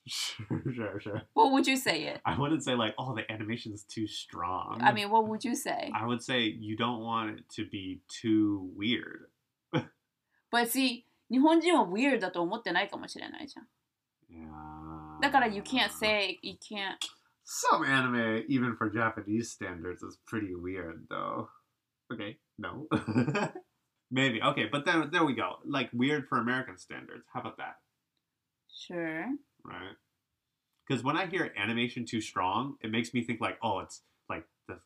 Speaker 2: sure, sure, sure.
Speaker 1: What would you say it?
Speaker 2: I wouldn't say like, oh, the animation's too strong.
Speaker 1: I mean, what would you say?
Speaker 2: I would say you don't want it to be too weird.
Speaker 1: But see, 日本人は weird だと思ってないかもしれないじゃん。
Speaker 2: Yeah.
Speaker 1: だから you can't say, you can't.
Speaker 2: Some anime, even for Japanese standards, is pretty weird, though. Okay, no. Maybe. Okay, but then there we go. Like weird for American standards. How about that?
Speaker 1: Sure.
Speaker 2: Right? Because when I hear animation too strong, it makes me think like, oh, it's like the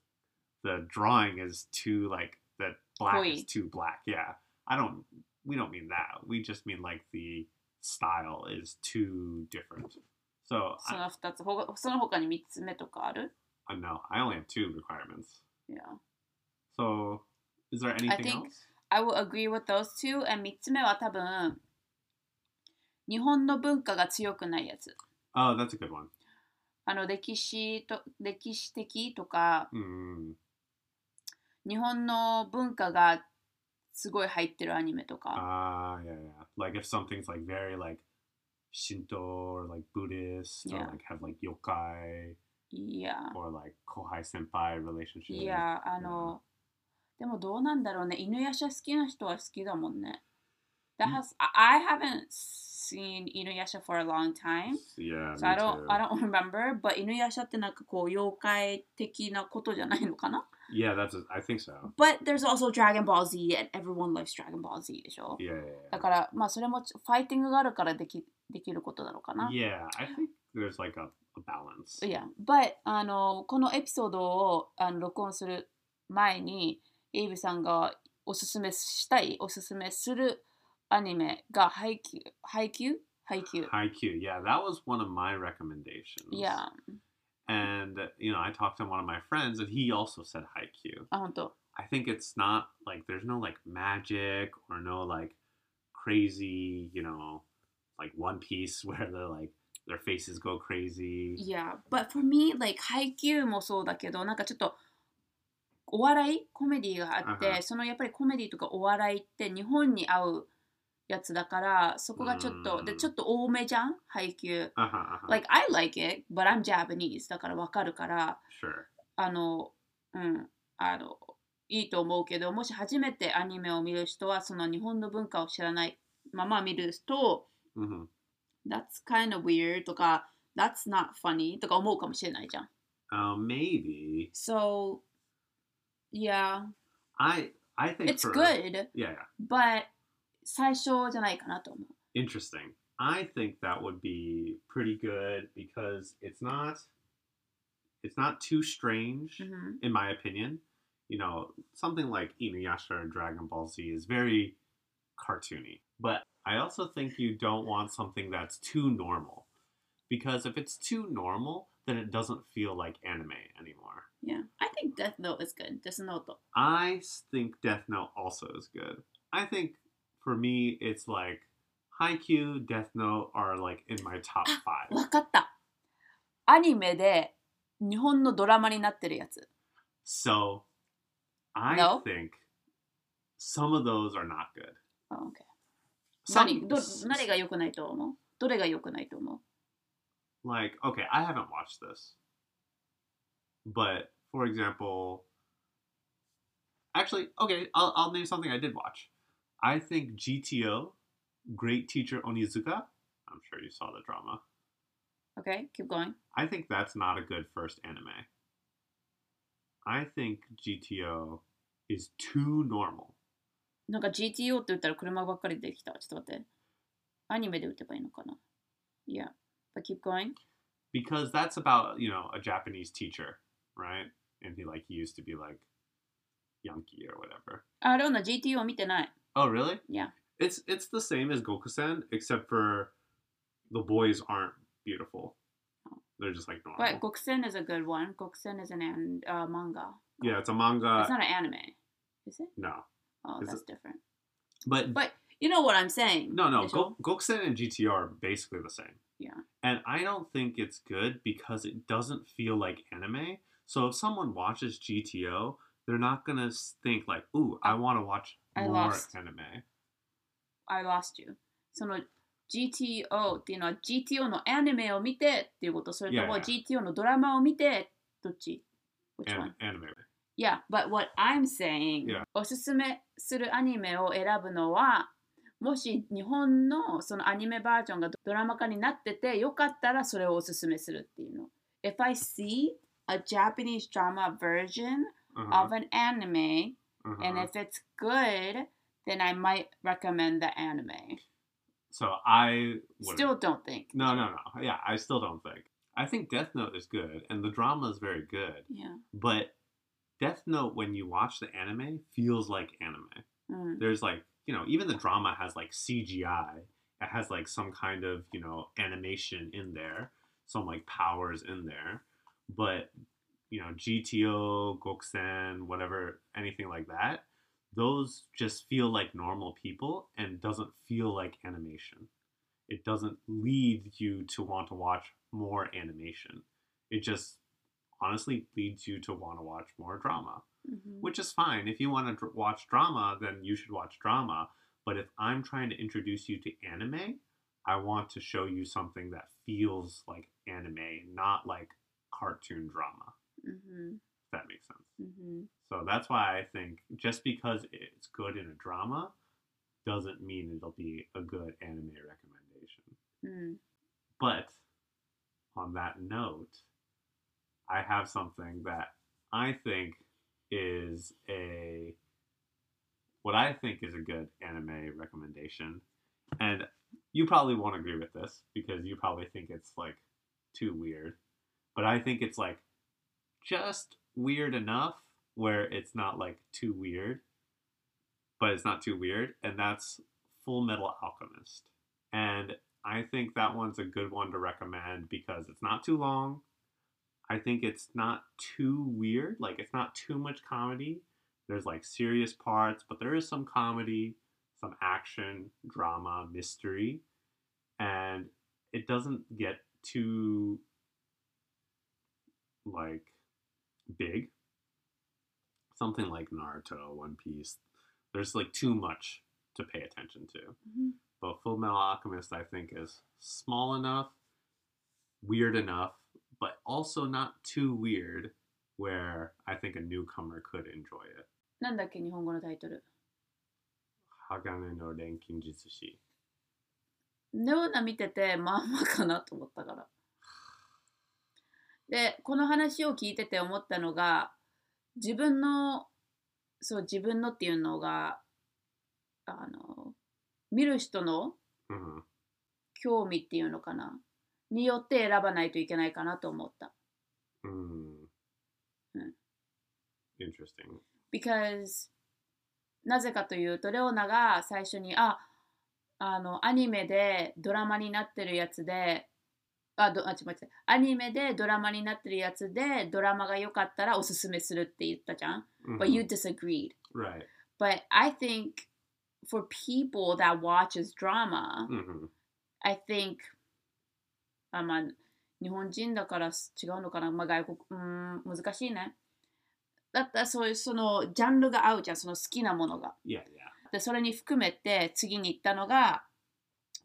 Speaker 2: the drawing is too like the black is
Speaker 1: Oi.
Speaker 2: too black. Yeah, I don't. We don't mean that. We just mean like the style is too different. So
Speaker 1: そ
Speaker 2: I,
Speaker 1: の2つ、ほかその他に3つ目とかある
Speaker 2: uh, no, I only have two requirements.
Speaker 1: Yeah.
Speaker 2: So is there anything
Speaker 1: think-
Speaker 2: else?
Speaker 1: I will agree with those two. And 3つ目は多分、 日本の文化が強くないやつ。
Speaker 2: Oh, that's a good one.
Speaker 1: あの、歴史と、歴史的とか、
Speaker 2: Mm.
Speaker 1: 日本の文化がすごい入ってるアニメとか。
Speaker 2: Ah, yeah, yeah. Like if something's like very like Shinto or like Buddhist
Speaker 1: Yeah.
Speaker 2: or like have like yokai
Speaker 1: いや。
Speaker 2: or like kohai senpai relationship.
Speaker 1: いや、あの、でもどうなんだろうね。犬夜叉好きな人は好きだもんね。That has, I I haven't seen 犬夜叉 for a long time.
Speaker 2: Yeah,
Speaker 1: So I don't. I don't remember. But 犬夜叉ってなんかこう妖怪的なことじゃないのかな
Speaker 2: Yeah, that's. A, I think so.
Speaker 1: But there's also Dragon Ball Z and everyone loves Dragon Ball Z でしょ
Speaker 2: Yeah, yeah,
Speaker 1: だからまあそれもファイティングがあるからできできることなのかな
Speaker 2: yeah. Yeah, I think there's like a, a balance.
Speaker 1: いや、but あのこのエピソードをあの録音する前にエイブさんがおすすめしたいおすすめするアニメがハイキューハイキューハイキュー
Speaker 2: Haikyuu, yeah, that was one of my recommendations.
Speaker 1: いや
Speaker 2: and you know, I talked to one of my friends, and he also said Haikyuu.
Speaker 1: あ本当
Speaker 2: I think it's not like there's no like magic or no like crazy, you know, like One Piece where they're like their faces go crazy.
Speaker 1: いや but for me like ハイキューもそうだけどなんかちょっとお笑いコメディがあって、
Speaker 2: うんうん
Speaker 1: そのやっぱりコメディとかお笑いって日本に合うやつだからそこがちょっと、
Speaker 2: うん
Speaker 1: でちょっと多めじゃんハイキュー
Speaker 2: Uh huh. Uh-huh.
Speaker 1: like I like it but I'm Japanese だからわかるから
Speaker 2: sure.
Speaker 1: あのうんあのいいと思うけどもし初めてアニメを見る人はその日本の文化を知らないまま見ると
Speaker 2: hmm
Speaker 1: That's kind of weird とか That's not funny とか思うかもしれないじゃん
Speaker 2: Uh, maybe
Speaker 1: So yeah
Speaker 2: I I think
Speaker 1: it's
Speaker 2: for,
Speaker 1: good
Speaker 2: Yeah, yeah.
Speaker 1: but 最初じゃないかなと思う
Speaker 2: Interesting. I think that would be pretty good because it's not it's not too strange.
Speaker 1: うん
Speaker 2: in my opinion. You know, something like Inuyasha or Dragon Ball Z is very cartoony. But I also think you don't want something that's too normal. Because if it's too normal, then it doesn't feel like anime anymore.
Speaker 1: Yeah I think Death Note is good Death Note
Speaker 2: I s- think Death Note also is good. I think for me, it's like Haikyuu, Death Note are like in my top five.
Speaker 1: わかったアニメで日本のドラマになってるやつ
Speaker 2: So I
Speaker 1: No?
Speaker 2: think some of those are not good.
Speaker 1: あ OK
Speaker 2: Some,
Speaker 1: 何ど何が良くないと思うどれが良くないと思う
Speaker 2: like okay i haven't watched this but for example actually okay I'll, I'll name something i did watch i think gto great teacher onizuka i'm sure you saw the drama
Speaker 1: Okay keep going
Speaker 2: i think that's not a good first anime i think gto is too normal
Speaker 1: なんか GTO って言ったら車ばっかり出てきた。ちょっと待って。アニメで打てばいいのかな ?Yeah. But keep going.
Speaker 2: because that's about you know a japanese teacher right and he like he used to be like yankee or whatever
Speaker 1: あ、ローナ GTO 見てない。
Speaker 2: Oh, really?
Speaker 1: Yeah.
Speaker 2: It's it's the same as Gokusen, except for the boys aren't beautiful. They're just like normal.
Speaker 1: But Gokusen is a good one. Gokusen is an, an uh, manga.
Speaker 2: Yeah, it's a manga.
Speaker 1: It's not an anime, is it?
Speaker 2: No.
Speaker 1: Oh, that's different.
Speaker 2: But
Speaker 1: but you know what I'm saying.
Speaker 2: No, no. Go- Gokusen and GTO are basically the same.
Speaker 1: Yeah.
Speaker 2: And I don't think it's good because it doesn't feel like anime. So if someone watches GTO, they're not gonna think like, "Ooh, I want to watch
Speaker 1: I lost.
Speaker 2: anime."
Speaker 1: I lost you その GTO っていうのは GTO のアニメを見てっていうことそれとも. GTO のドラマを見てどっち Which one?
Speaker 2: An- anime.
Speaker 1: Yeah, but what I'm saying、
Speaker 2: Yeah.
Speaker 1: おすすめするアニメを選ぶのはもし日本のそのアニメバージョンがドラマ化になっててよかったらそれをおすすめするっていうの。If I see a Japanese drama version
Speaker 2: Uh-huh,
Speaker 1: of an anime
Speaker 2: uh-huh.
Speaker 1: and if it's good, then I might recommend the anime.
Speaker 2: so I wouldn't.
Speaker 1: Still don't think.
Speaker 2: no, no, no. Yeah, I still don't think. I think Death Note is good, and the drama is very good.
Speaker 1: Yeah.
Speaker 2: But Death Note, when you watch the anime, feels like anime.
Speaker 1: うん。
Speaker 2: there's like you know even the drama has like cgi it has like some kind of you know animation in there some like powers in there but you know gto gokusen whatever anything like that those just feel like normal people and doesn't feel like animation it doesn't lead you to want to watch more animation it just honestly leads you to want to watch more drama
Speaker 1: うん
Speaker 2: which is fine. If you want to dr- watch drama, then you should watch drama. But if I'm trying to introduce you to anime, I want to show you something that feels like anime, not like cartoon drama.
Speaker 1: Mm-hmm.
Speaker 2: If that makes sense.
Speaker 1: Mm-hmm.
Speaker 2: So that's why I think just because it's good in a drama doesn't mean it'll be a good anime recommendation.
Speaker 1: Mm.
Speaker 2: But on that note, I have something that I think is a what I think is a good anime recommendation. And you probably won't agree with this because you probably think it's like too weird. But I think it's like just weird enough where it's not like too weird, but it's not too weird, and that's Full Metal Alchemist. And I think that one's a good one to recommend because it's not too long. I think it's not too weird. Like, it's not too much comedy. There's like serious parts, but there is some comedy, some action, drama, mystery. And it doesn't get too, like, big. Something like Naruto, One Piece. There's like too much to pay attention to.
Speaker 1: うん。
Speaker 2: But Full Metal Alchemist, I think, is small enough, weird enough, but also not too weird where I think a newcomer could enjoy it.
Speaker 1: なんだっけ日本語のタイトル。
Speaker 2: Hagane no Renkin Jitsushi.
Speaker 1: ネオナ見ててまあまあかなと思ったから。 でこの話を聞いてて思ったのが自分のそう自分のっていうのがあの見る人の
Speaker 2: hmm
Speaker 1: 興味っていうのかなによって選ばないといけないかなと思った。
Speaker 2: Mm.
Speaker 1: Hmm.
Speaker 2: Interesting.
Speaker 1: because なぜかというとレオナが最初にああのアニメでドラマになってるやつであどあちょっと待ってアニメでドラマになってるやつでドラマが良かったらおすすめするって言ったじゃん、But you
Speaker 2: Mhm.
Speaker 1: disagreed.
Speaker 2: Right.
Speaker 1: but I think for people that watches drama
Speaker 2: hmm
Speaker 1: I think あまあ日本人だから違うのかな、まあ、外国うーん難しいね。だったらそういうそのジャンルが合うじゃんその好きなものが。
Speaker 2: Yeah, yeah.
Speaker 1: でそれに含めて次に行ったのが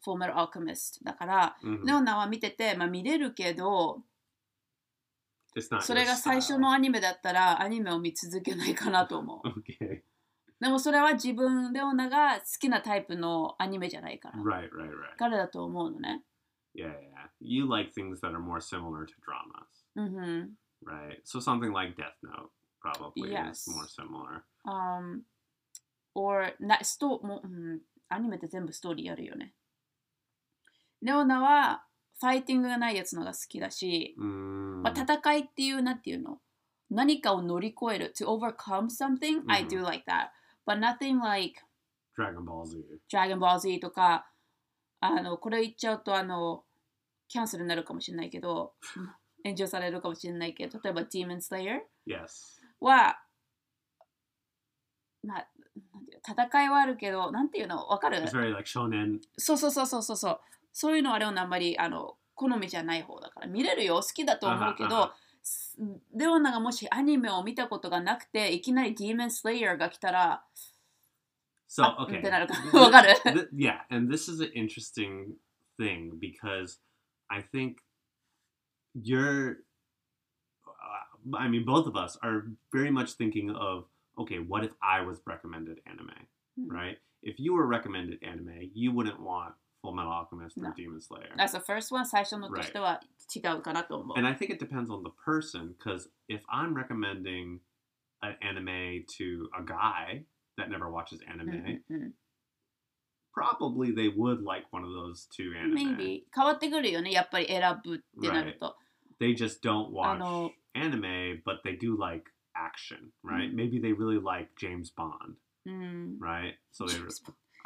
Speaker 1: Full Metal Alchemist だから、
Speaker 2: Mhm.
Speaker 1: レオナは見てて、まあ、見れるけど
Speaker 2: not
Speaker 1: それが最初.のアニメだったらアニメを見続けないかなと思う
Speaker 2: Okay.
Speaker 1: でもそれは自分レオナが好きなタイプのアニメじゃないから
Speaker 2: Right, right, right.
Speaker 1: 彼だと思うのね
Speaker 2: Yeah, yeah. You like things that are more similar to dramas,
Speaker 1: うんふん
Speaker 2: right? So something like Death Note probably
Speaker 1: Yes.
Speaker 2: is more similar.
Speaker 1: um, or なストもう、うん、アニメって全部ストーリーやるよね。レオナはファイティングがないやつのが好きだし、
Speaker 2: Mm.
Speaker 1: まあ、戦いっていうなんていうの？何かを乗り越える to overcome something、I
Speaker 2: うん
Speaker 1: do like that but nothing like
Speaker 2: Dragon Ball Z.
Speaker 1: Dragon Ball Z とかあのこれ言っちゃうとあのキャンセルになるかもしれないけど炎上されるかもしれないけど例えば Demon Slayer
Speaker 2: Yes.
Speaker 1: は、まあ、戦いはあるけど、なんていうの？わかる
Speaker 2: ？It's very like.
Speaker 1: そうそうそうそうそうそう。そういうのはレオナあんまりあの好みじゃない方だから見れるよ好きだと思うけどレオナがもしアニメを見たことがなくていきなり Demon Slayer が来たら
Speaker 2: So
Speaker 1: あ
Speaker 2: okay.
Speaker 1: ってなるか
Speaker 2: Th-
Speaker 1: わかる
Speaker 2: th- yeah, and this is an interesting thing because I think you're. Uh, I mean, both of us are very much thinking of okay, what if I was recommended anime,
Speaker 1: Hmm.
Speaker 2: right? If you were recommended anime, you wouldn't want Full Metal Alchemist or
Speaker 1: No.
Speaker 2: Demon Slayer.
Speaker 1: That's the first one 最初のとしては違うかなと思う。
Speaker 2: And I think it depends on the person because if I'm recommending an anime to a guy that never watches
Speaker 1: うん
Speaker 2: anime,
Speaker 1: うんうん
Speaker 2: probably they would like one of those two anime.
Speaker 1: Maybe 変わってくるよね、やっぱり選ぶってなると。
Speaker 2: They just don't watch
Speaker 1: know-
Speaker 2: anime, but they do like action, right?
Speaker 1: Mm.
Speaker 2: Maybe they really like James Bond,
Speaker 1: うん、
Speaker 2: right? So they,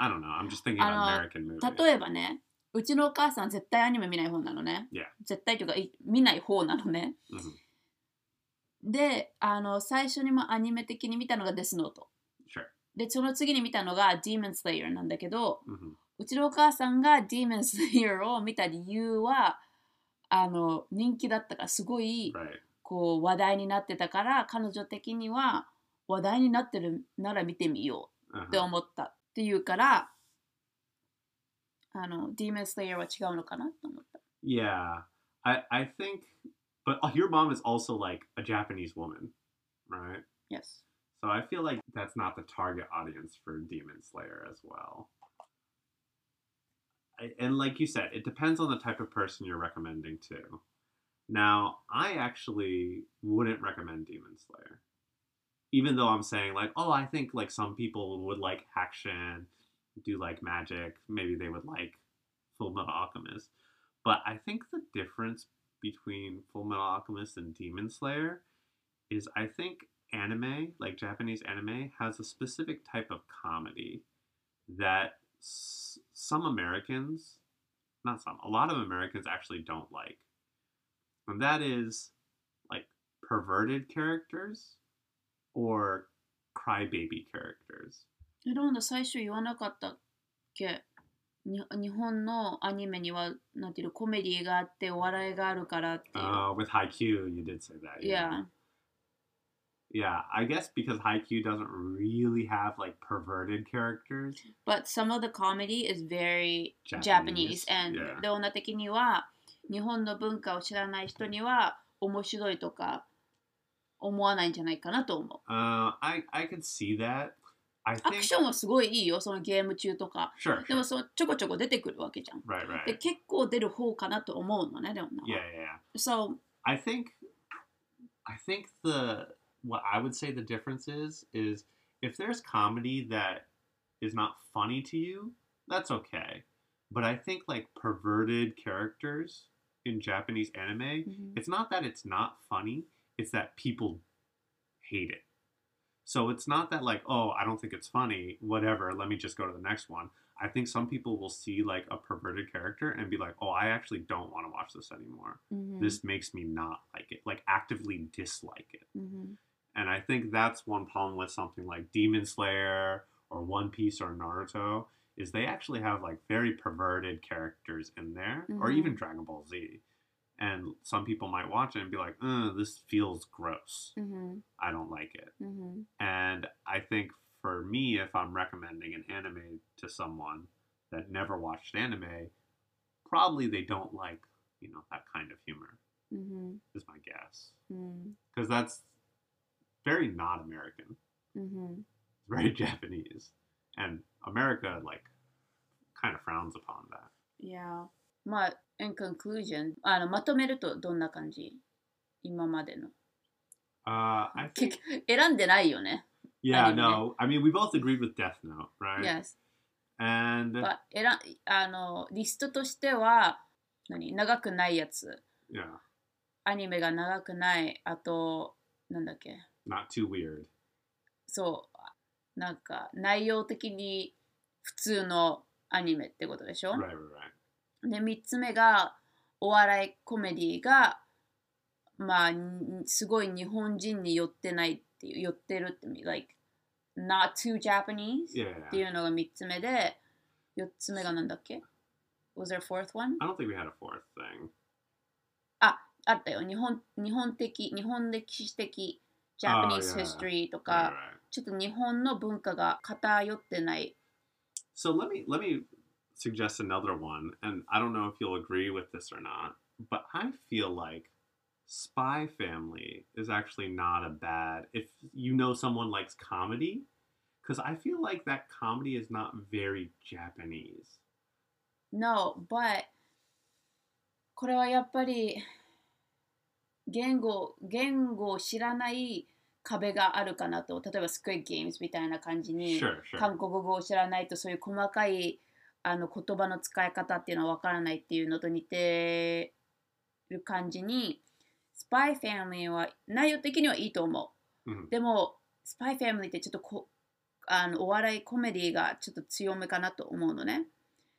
Speaker 2: I don't know. I'm just thinking
Speaker 1: know.
Speaker 2: American movies.
Speaker 1: 例えばね、うちのお母さん絶対アニメ見ない方なのね。
Speaker 2: Yeah.
Speaker 1: 絶対というかい見ない方なのね。
Speaker 2: Mhm.
Speaker 1: で、あの最初にもアニメ的に見たのがデスノート。
Speaker 2: Sure.
Speaker 1: で、その次に見たのが Demon Slayer なんだけど、
Speaker 2: Mhm.
Speaker 1: うちのお母さんが Demon Slayer を見た理由は、あの人気だったから、すごい
Speaker 2: Right.
Speaker 1: こう話題になってたから、彼女的には話題になってるなら見てみよう
Speaker 2: Uh-huh.
Speaker 1: って思ったっていうから、あの Demon Slayer は違うのかなと思った。
Speaker 2: Yeah, I I think, but uh, your mom is also like a Japanese woman, right?
Speaker 1: Yes.
Speaker 2: So I feel like that's not the target audience for Demon Slayer as well. I- And like you said, it depends on the type of person you're recommending to. Now, I actually wouldn't recommend Demon Slayer. Even though I'm saying like, oh, I think like some people would like action, do like magic, maybe they would like Full Metal Alchemist. But I think the difference between Full Metal Alchemist and Demon Slayer is I think anime, like Japanese anime, has a specific type of comedy that s- some Americans, not some, a lot of Americans actually don't like. And that is like perverted characters or crybaby characters.
Speaker 1: えロンド最初言わなかったっけに日本のアニメにはなんていうのコメディがあってお笑いがあるからっていう。
Speaker 2: Uh, with Haikyuu, you did say that.
Speaker 1: yeah.
Speaker 2: Yeah, I guess because Haikyuu doesn't really have like perverted characters.
Speaker 1: But some of the comedy is very
Speaker 2: Japanese,
Speaker 1: Japanese. and
Speaker 2: yeah.
Speaker 1: レオナ的には日本の文化を知らない人には面白いとか思わないんじゃないかなと思
Speaker 2: Uh, I I could see that. I
Speaker 1: う。ア
Speaker 2: think
Speaker 1: クションはすごいいいよ、そのゲーム中とか。
Speaker 2: sure,
Speaker 1: でも
Speaker 2: sure.
Speaker 1: そのちょこちょこ出てくるわけじゃん。
Speaker 2: right, right.
Speaker 1: で、結構出る方かなと思うのね、レオナは。
Speaker 2: Yeah, yeah, yeah.
Speaker 1: So,
Speaker 2: I think I think the what I would say the difference is is if there's comedy that is not funny to you, that's okay. But I think like perverted characters in Japanese anime,
Speaker 1: Mhm.
Speaker 2: it's not that it's not funny, it's that people hate it. So it's not that like, oh, I don't think it's funny, whatever, let me just go to the next one. I think some people will see like a perverted character and be like, oh, I actually don't want to watch this anymore.
Speaker 1: Mm-hmm.
Speaker 2: This makes me not like it, like actively dislike it.
Speaker 1: Mm-hmm.
Speaker 2: And I think that's one problem with something like Demon Slayer or One Piece or Naruto is they actually have like very perverted characters in there, mm-hmm.
Speaker 1: or
Speaker 2: even Dragon Ball Z and some people might watch it and be like, uh, "This feels gross.
Speaker 1: Mm-hmm.
Speaker 2: I don't like it."
Speaker 1: Mm-hmm.
Speaker 2: And I think for me, if I'm recommending an anime to someone that never watched anime, probably they don't like you know that kind of humor.
Speaker 1: Mm-hmm.
Speaker 2: Is my guess
Speaker 1: mm.
Speaker 2: because that's very not American.
Speaker 1: Mm-hmm.
Speaker 2: It's very Japanese, and America like kind of frowns upon that.
Speaker 1: Yeah. まあ、in conclusion、あのまとめるとどんな感じ今までの。
Speaker 2: Uh, I
Speaker 1: 結
Speaker 2: think,
Speaker 1: 局選んでないよね。
Speaker 2: yeah, no. I mean, we both agreed with Death Note, right?
Speaker 1: Yes.
Speaker 2: And,
Speaker 1: But 選んあのリストとしては何長くないやつ。
Speaker 2: yeah,
Speaker 1: アニメが長くない。あと、なんだっけ。
Speaker 2: not too weird.
Speaker 1: そう。なんか内容的に普通のアニメってことでしょ
Speaker 2: Right, right, right.
Speaker 1: で、3つ目がお笑いコメディがまあんすごい日本人に寄ってないっていう寄ってるって like not too Japanese
Speaker 2: Yeah.
Speaker 1: っていうのが3つ目で4つ目がなんだっけ Was there a fourth one?
Speaker 2: I don't think we had a fourth thing.
Speaker 1: ああったよ。日本日本的、日本歴史的
Speaker 2: Oh,
Speaker 1: Japanese
Speaker 2: yeah.
Speaker 1: history と
Speaker 2: Right,
Speaker 1: か、
Speaker 2: right.
Speaker 1: ちょっと日本の文化が偏ってない。
Speaker 2: So let me let me suggest another one, and I don't know if you'll agree with this or not, but I feel like Spy Family is actually not a bad if you know someone likes comedy, because I feel like that comedy is not very Japanese.
Speaker 1: No, but これはやっぱり言語言語を知らない壁があるかなと例えば Squid Games みたいな感じに
Speaker 2: Sure, sure.
Speaker 1: 韓国語を知らないとそういう細かい あの言葉の使い方っていうのは分からないっていうのと似てる感じに Spy Family は内容的にはいいと思う。
Speaker 2: Mhm.
Speaker 1: でも Spy Family ってちょっとこあのお笑いコメディがちょっと強めかなと思うのね。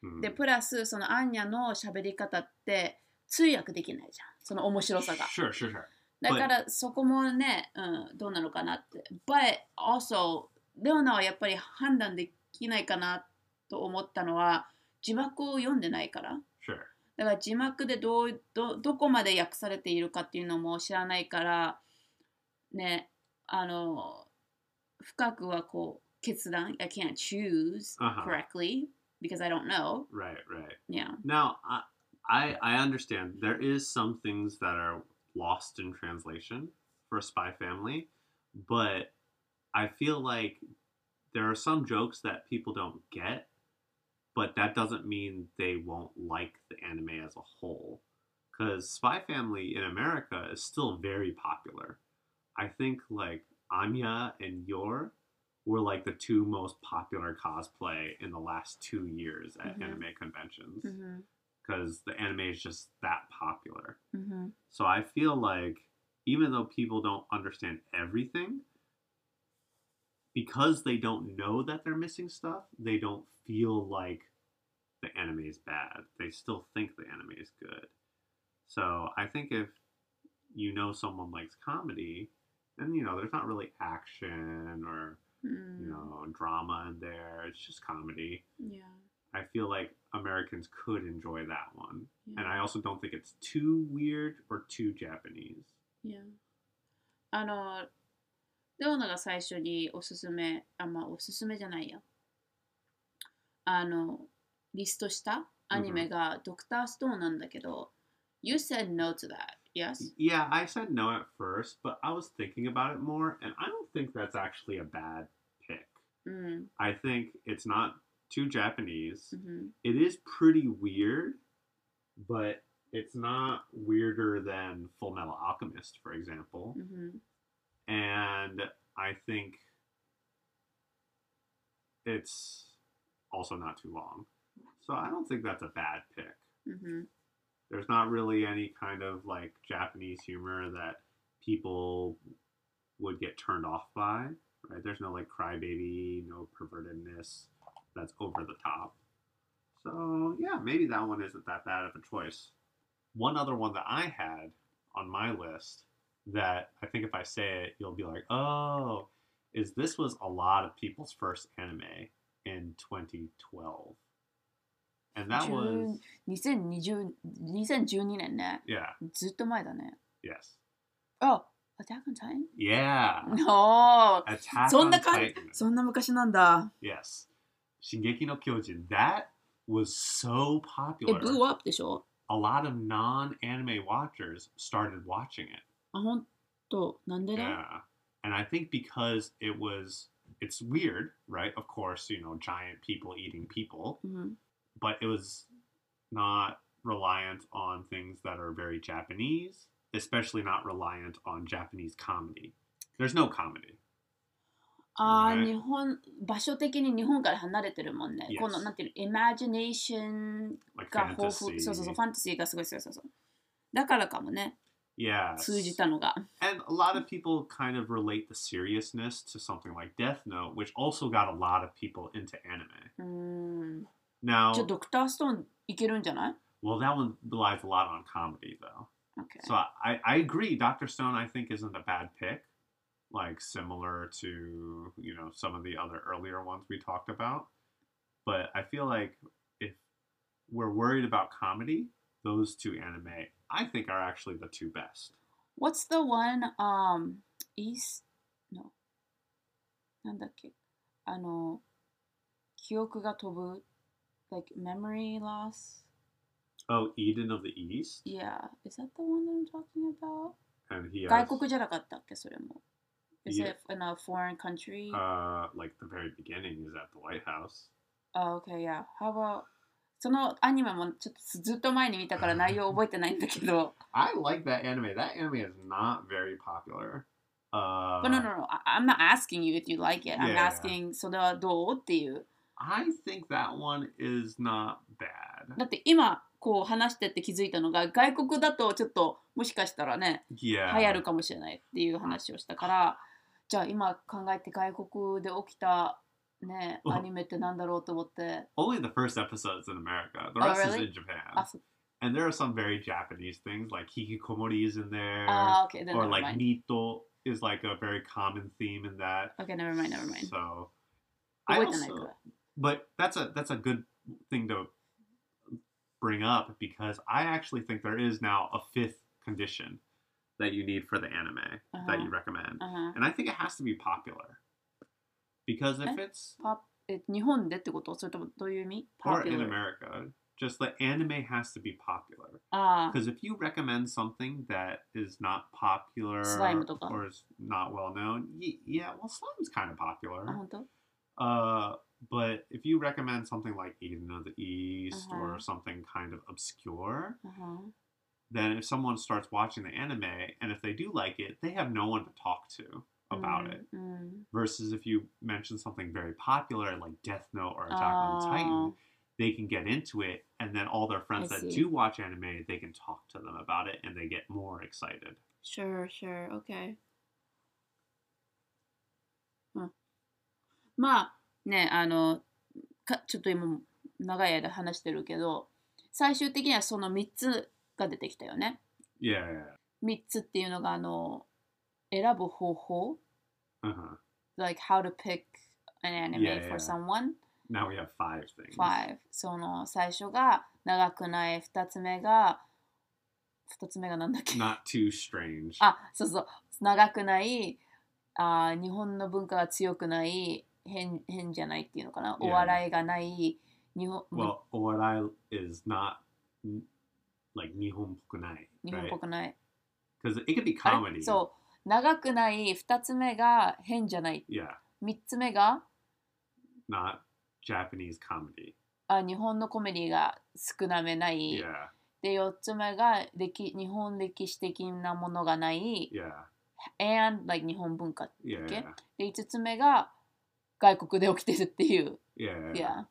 Speaker 2: Mhm.
Speaker 1: で、プラスそのアンニャの喋り方って通訳できないじゃん。その面白さが。
Speaker 2: Sure, sure, sure.
Speaker 1: だからそこもね、うん、どうなのかなって。But also、レオナはやっぱり判断できないかなと思ったのは字幕を読んでないから。
Speaker 2: Sure.
Speaker 1: だから字幕でどうどどこまで訳されているかっていうのも知らないから、ね、あの、深くはこう決断、I can't choose
Speaker 2: Uh-huh.
Speaker 1: correctly because I don't know.
Speaker 2: Right, right.
Speaker 1: Yeah.
Speaker 2: Now, I, I I understand there is some things that are lost in translation for a Spy Family, but I feel like there are some jokes that people don't get, but that doesn't mean they won't like the anime as a whole. Because Spy Family in America is still very popular. I think like Anya and Yor were like the two most popular cosplay in the last two years at
Speaker 1: mm-hmm.
Speaker 2: anime conventions because mm-hmm. the anime is just that popular.
Speaker 1: Mm-hmm.
Speaker 2: So I feel like even though people don't understand everything, because they don't know that they're missing stuff, they don't feel like the anime is bad. They still think the anime is good. So I think if you know someone likes comedy, and you know there's not really action or
Speaker 1: mm.
Speaker 2: you hmm. know drama in there. It's just comedy.
Speaker 1: Yeah.
Speaker 2: I feel like Americans could enjoy that one,
Speaker 1: yeah.
Speaker 2: and I also don't think it's too weird or too Japanese.
Speaker 1: Yeah. あのレオナが最初におすすめ、あ、まあおすすめじゃないや。あの、リストしたアニメがドクターストーンなんだけど、You said no to that, yes?
Speaker 2: Yeah, I said no at first, but I was thinking about it more, and I don't think that's actually a bad pick.
Speaker 1: うん。
Speaker 2: I think it's not too Japanese.
Speaker 1: うん。
Speaker 2: It is pretty weird, but it's not weirder than Full Metal Alchemist, for example.
Speaker 1: うん。
Speaker 2: And I think it's also not too long. So I don't think that's a bad pick. Mm-hmm.
Speaker 1: うん。
Speaker 2: There's not really any kind of like Japanese humor that people would get turned off by, right? There's no like crybaby, no pervertedness that's over the top. So yeah, maybe that one isn't that bad of a choice. One other one that I had on my list that I think if I say it, you'll be like, oh, is this was a lot of people's first anime in 2012. And that was,
Speaker 1: 2020 2012年ね。
Speaker 2: yeah,
Speaker 1: ずっと前だね。
Speaker 2: yes.
Speaker 1: あ、Attack on Titan?
Speaker 2: Yeah.
Speaker 1: おー
Speaker 2: Attack
Speaker 1: そん
Speaker 2: on
Speaker 1: な感じ
Speaker 2: Titan.
Speaker 1: そんな昔なんだ。
Speaker 2: Yes. Shingeki no Kyojin. That was so
Speaker 1: え、
Speaker 2: popular.
Speaker 1: ブーアップでしょ
Speaker 2: A lot of non-anime watchers started watching it.
Speaker 1: あ、ほんと。なんでだ
Speaker 2: Yeah. And I think because it was it's weird, right? Of course, you know, giant people eating people,
Speaker 1: うん。
Speaker 2: but it was not reliant on things that are very Japanese, especially not reliant on Japanese comedy. There's no comedy.
Speaker 1: ああ、
Speaker 2: ね
Speaker 1: 日本、場所的に日本から離れてるもんね。
Speaker 2: Yes.
Speaker 1: この、なんていうの、イマジネーション
Speaker 2: Like
Speaker 1: が豊
Speaker 2: fantasy.
Speaker 1: 富。そうそうそう、ファンタジーがすごい、そうそうそう。だからかもね、
Speaker 2: yeah and a lot of people kind of relate the seriousness to something like Death Note, which also got a lot of people into anime. Now, well, that one relies a lot on comedy, though.
Speaker 1: Okay.
Speaker 2: So I, I agree. Doctor Stone, I think, isn't a bad pick. Like similar to you know some of the other earlier ones we talked about, but I feel like if we're worried about comedy, those two anime I think are actually the two best.
Speaker 1: What's the one, um, East, no. なんだっけあの、記憶が飛ぶ like memory loss?
Speaker 2: Oh, Eden of the East,
Speaker 1: Yeah. Is that the one that I'm talking about?
Speaker 2: and he has
Speaker 1: 外国じゃなかったっけそれも。Is
Speaker 2: Yeah.
Speaker 1: it in a foreign country?
Speaker 2: uh like the very beginning is at the White House.
Speaker 1: Oh, okay, yeah. How about そのアニメもちょっとずっと前に見たから内容覚えてないんだけど。
Speaker 2: I like that anime. That anime is not very popular. Uh,
Speaker 1: But no, no, no. I'm not asking you if you like it. I'm
Speaker 2: yeah.
Speaker 1: asking それはどうっていう。
Speaker 2: I think that one is not bad.
Speaker 1: だって今こう話してって気づいたのが外国だとちょっともしかしたらね
Speaker 2: Yeah.
Speaker 1: 流行るかもしれないっていう話をしたからじゃあ今考えて外国で起きたね
Speaker 2: うん
Speaker 1: アニメってなんだろうと思って。
Speaker 2: Only the first episode's in America. The
Speaker 1: Oh,
Speaker 2: rest
Speaker 1: really?
Speaker 2: is in Japan.
Speaker 1: あ、そ
Speaker 2: And there are some very Japanese things like hikikomori is in there.
Speaker 1: あー、OK. Then
Speaker 2: or
Speaker 1: never
Speaker 2: like
Speaker 1: mind.
Speaker 2: Nito is like a very common theme in that.
Speaker 1: Okay, never mind, never mind.
Speaker 2: So I
Speaker 1: 覚えてないか
Speaker 2: also,
Speaker 1: ら。
Speaker 2: but that's a that's a good thing to bring up because I actually think there is now a fifth condition that you need for the anime that
Speaker 1: Uh-huh.
Speaker 2: you recommend.
Speaker 1: あは
Speaker 2: And I think it has to be popular. Because if
Speaker 1: Eh?
Speaker 2: it's
Speaker 1: パえ日本でってことそれともどういう意味
Speaker 2: or in
Speaker 1: Popular
Speaker 2: America, just the anime has to be popular.
Speaker 1: ああ、
Speaker 2: Because if you recommend something that is not popular
Speaker 1: Slime とか。
Speaker 2: or is not well known, y- yeah, well, slime's kind of
Speaker 1: あ
Speaker 2: popular.
Speaker 1: 本当
Speaker 2: Uh, but if you recommend something like Eden of the East
Speaker 1: Uh-huh.
Speaker 2: or something kind of obscure,
Speaker 1: あは
Speaker 2: then if someone starts watching the anime and if they do like it, they have no one to talk to about
Speaker 1: うん
Speaker 2: it.
Speaker 1: うん、
Speaker 2: Versus if you mention something very popular like Death Note or Attack
Speaker 1: Ah.
Speaker 2: on Titan, they can get into it, and then all their friends
Speaker 1: I
Speaker 2: that
Speaker 1: see.
Speaker 2: do watch anime, they can talk to them about it, and they get more excited.
Speaker 1: Sure, sure, okay. うん。まあね、あの、かちょっと今長い間話してるけど、最終的にはその3つが出てきたよね。
Speaker 2: Yeah, yeah,
Speaker 1: 3つっていうのが、あの、 選ぶ方法.
Speaker 2: Uh-huh.
Speaker 1: like how to pick an anime
Speaker 2: Yeah,
Speaker 1: for
Speaker 2: yeah.
Speaker 1: someone.
Speaker 2: Now we have five things.
Speaker 1: Five. その最初が長くない、2つ目が、2つ目がなんだっけ
Speaker 2: Not too strange.
Speaker 1: あ、そうそう。長くない、あー日本の文化が強くない、変変じゃないっていうのかな。
Speaker 2: Yeah.
Speaker 1: お笑いがない、日本
Speaker 2: well, orai is not n- like nihon pokunai,
Speaker 1: 日本っぽ
Speaker 2: right?
Speaker 1: くない。
Speaker 2: Because it could be
Speaker 1: あれ
Speaker 2: comedy.
Speaker 1: そう。長くない、2つ目が変じゃない。
Speaker 2: Yeah,
Speaker 1: 3つ目が
Speaker 2: not Japanese comedy.
Speaker 1: あ日本のコメディが少なめない。
Speaker 2: Yeah,
Speaker 1: で、4つ目が歴日本歴史的なものがない。
Speaker 2: yeah,
Speaker 1: and like 日本文化。
Speaker 2: yeah,
Speaker 1: Okay.
Speaker 2: yeah,
Speaker 1: で、5つ目が外国で起きてるっていう。
Speaker 2: yeah.
Speaker 1: Yeah.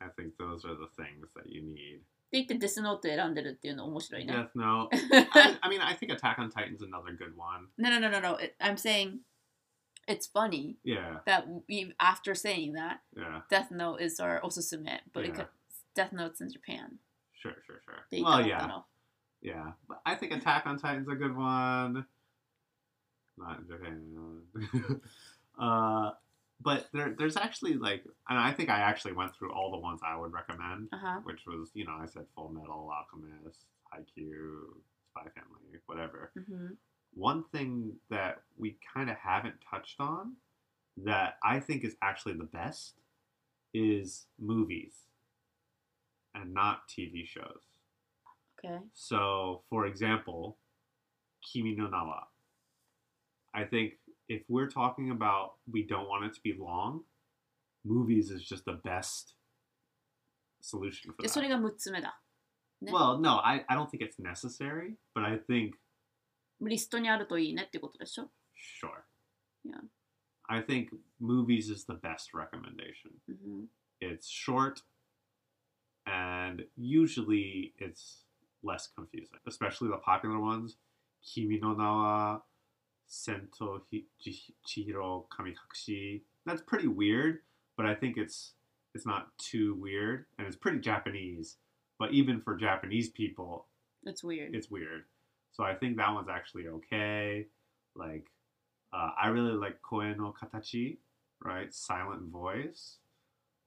Speaker 2: I think those are the things that you need.
Speaker 1: って言ってデスノート選んでるっていうの面白いね。
Speaker 2: Death Note. I, I mean, I think Attack on Titan's another good one.
Speaker 1: No, no, no, no, no. It- I'm saying it's funny
Speaker 2: Yeah,
Speaker 1: that we, after saying that,
Speaker 2: yeah,
Speaker 1: Death Note is our osusume, but it
Speaker 2: Yeah.
Speaker 1: could, Death Note's in Japan.
Speaker 2: sure, sure, sure.
Speaker 1: って言いた
Speaker 2: Well,
Speaker 1: かった
Speaker 2: yeah,
Speaker 1: の。
Speaker 2: yeah. But I think Attack on Titan's a good one. Not in Japan. uh, but there, there's actually like, and I think I actually went through all the ones I would recommend,
Speaker 1: uh-huh.
Speaker 2: which was you know I said Full Metal Alchemist, Haikyuu, Spy Family, whatever.
Speaker 1: Mm-hmm.
Speaker 2: One thing that we kind of haven't touched on that I think is actually the best is movies and not TV shows.
Speaker 1: Okay.
Speaker 2: So, for example, Kimi no Nawa. I think if we're talking about we don't want it to be long, movies is just the best solution for
Speaker 1: で、そ
Speaker 2: that.
Speaker 1: れが6つ目だ。ね
Speaker 2: Well, no, I, I don't think it's necessary, but I think
Speaker 1: リストにあるといいねってことでしょ
Speaker 2: sure.
Speaker 1: Yeah.
Speaker 2: I think movies is the best recommendation.
Speaker 1: うん。
Speaker 2: It's short and usually it's less confusing, especially the popular ones. Kimi no Nawa, Sento Chihiro Kamikakushi. That's pretty weird, but I think it's it's not too weird, and it's pretty Japanese. But even for Japanese people,
Speaker 1: it's weird.
Speaker 2: It's weird. So I think that one's actually okay. Like, uh, I really like Koe no Katachi, right? Silent Voice.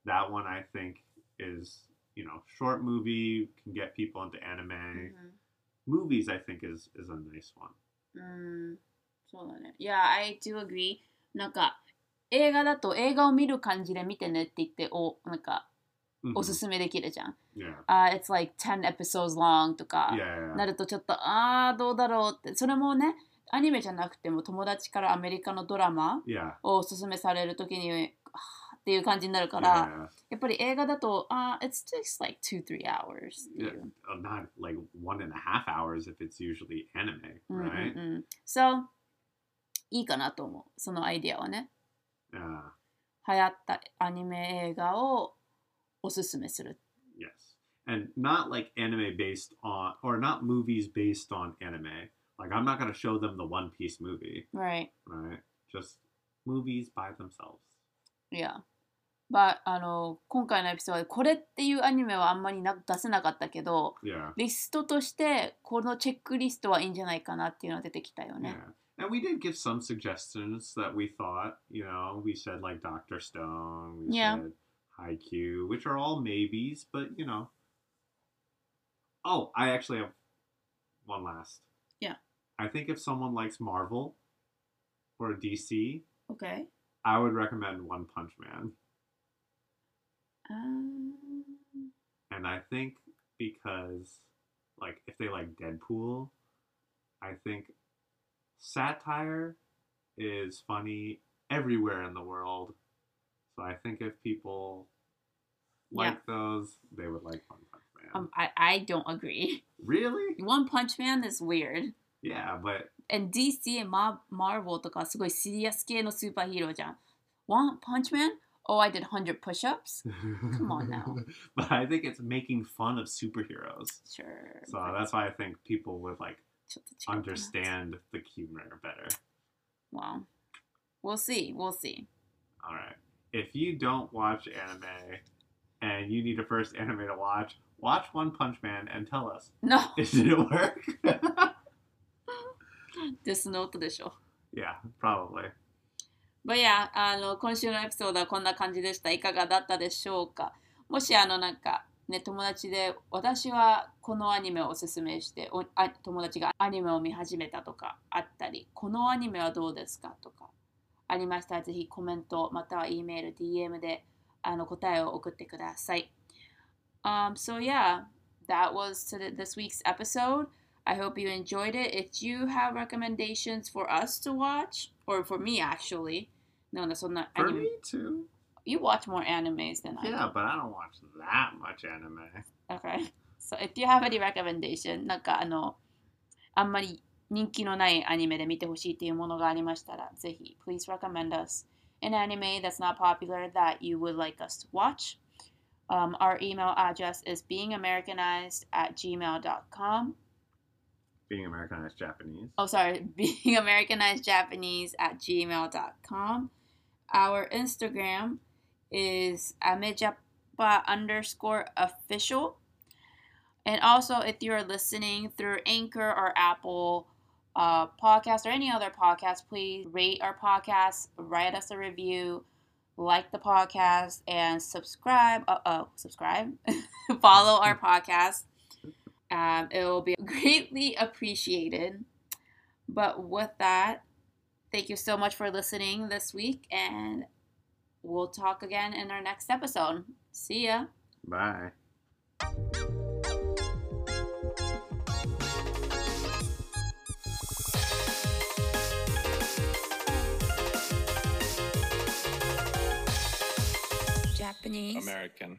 Speaker 2: That one I think is you know short movie can get people into anime.
Speaker 1: Mm-hmm.
Speaker 2: Movies I think is is a nice one.
Speaker 1: Mm. そうだね。いや、I do agree. なんか、映画だと映画を見る感じで見てねって言って、お、なんか、
Speaker 2: Mhm.
Speaker 1: おすすめできるじゃん。
Speaker 2: Yeah.
Speaker 1: あ、it's like 10 episodes long とか、な.るとちょっと、あー、どうだろうって。それもね、アニメじゃなくても友達からアメリカのドラマ.をおすすめされるときに、っていう感じになるから.やっぱり映画だと、あー、it's just like 2-3 hours ってい
Speaker 2: Yeah,
Speaker 1: う。
Speaker 2: uh, not like one and a half hours if it's usually anime, right?
Speaker 1: うん。So, いいかなと思う。そのアイディアはね。
Speaker 2: Yeah.
Speaker 1: 流行ったアニメ映画をおすすめする。
Speaker 2: Yes. And not like anime based on, or not movies based on anime. Like, I'm not going to show them the One Piece movie,
Speaker 1: Right.
Speaker 2: right? Just movies by themselves.
Speaker 1: いや。まあ、あの、今回のエピソードでこれっていうアニメはあんまりな出せなかったけど、
Speaker 2: Yeah.
Speaker 1: リストとしてこのチェックリストはいいんじゃないかなっていうのが出てきたよ
Speaker 2: Yeah.
Speaker 1: ね。
Speaker 2: And we did give some suggestions that we thought, you know, we said like Dr. Stone, we
Speaker 1: Yeah.
Speaker 2: said Haikyuu, which are all maybes, but you know. Oh, I actually have one last.
Speaker 1: Yeah.
Speaker 2: I think if someone likes Marvel or DC,
Speaker 1: OK?
Speaker 2: I would recommend One Punch Man.
Speaker 1: あー
Speaker 2: And I think because, like, if they like Deadpool, I think satire is funny everywhere in the world. So I think if people
Speaker 1: Yeah.
Speaker 2: like those, they would like One Punch Man.
Speaker 1: Um, I, I don't agree.
Speaker 2: really?
Speaker 1: One Punch Man is weird.
Speaker 2: Yeah, but
Speaker 1: And DC and Mar- Marvel とかすごいシリアス系のスーパーヒーローじゃん。One Punch Man? Oh, I did 100 push-ups? Come on now.
Speaker 2: but I think it's making fun of superheroes.
Speaker 1: Sure.
Speaker 2: So that's why I think people would like
Speaker 1: ちょっと違うかな
Speaker 2: understand the humor better.
Speaker 1: Well, we'll see. We'll see.
Speaker 2: All right. If you don't watch anime and you need a first anime to watch, watch One Punch Man and tell us.
Speaker 1: No!
Speaker 2: Did it work?
Speaker 1: デスノートでしょ。
Speaker 2: yeah, probably.
Speaker 1: But yeah, あの今週のエピソードはこんな感じでした。いかがだったでしょうかもしあのなんかね、友達で私は このアニメをおすすめしておあ友達がアニメを見始めたとかあったり、このアニメはどうですかとかありましたらぜひコメントまたは E メール、DM であの答えを送ってください。Um, so yeah, that was to this week's episode. I hope you enjoyed it. If you have recommendations for us to watch, or for me actually, no, that's not
Speaker 2: For
Speaker 1: anime.
Speaker 2: me too.
Speaker 1: You watch more animes than I
Speaker 2: Yeah, but I don't watch that much anime.
Speaker 1: Okay. So if you have any recommendation, なんかあの、あんまり人気のないアニメで見てほしいっていうものがありましたら、ぜひ、please recommend us an anime that's not popular that you would like us to watch. Um, our email address is beingamericanized at gmail.com.
Speaker 2: Being Americanized Japanese.
Speaker 1: oh sorry being americanized japanese at gmail.com our instagram is amejapa underscore official and also if you're listening through anchor or apple uh, podcast or any other podcast please rate our podcast write us a review like the podcast and subscribe uh, uh subscribe follow our podcast um, it will be greatly appreciated. But with that, thank you so much for listening this week, and we'll talk again in our next episode. See ya.
Speaker 2: Bye.
Speaker 3: Japanese.
Speaker 4: American.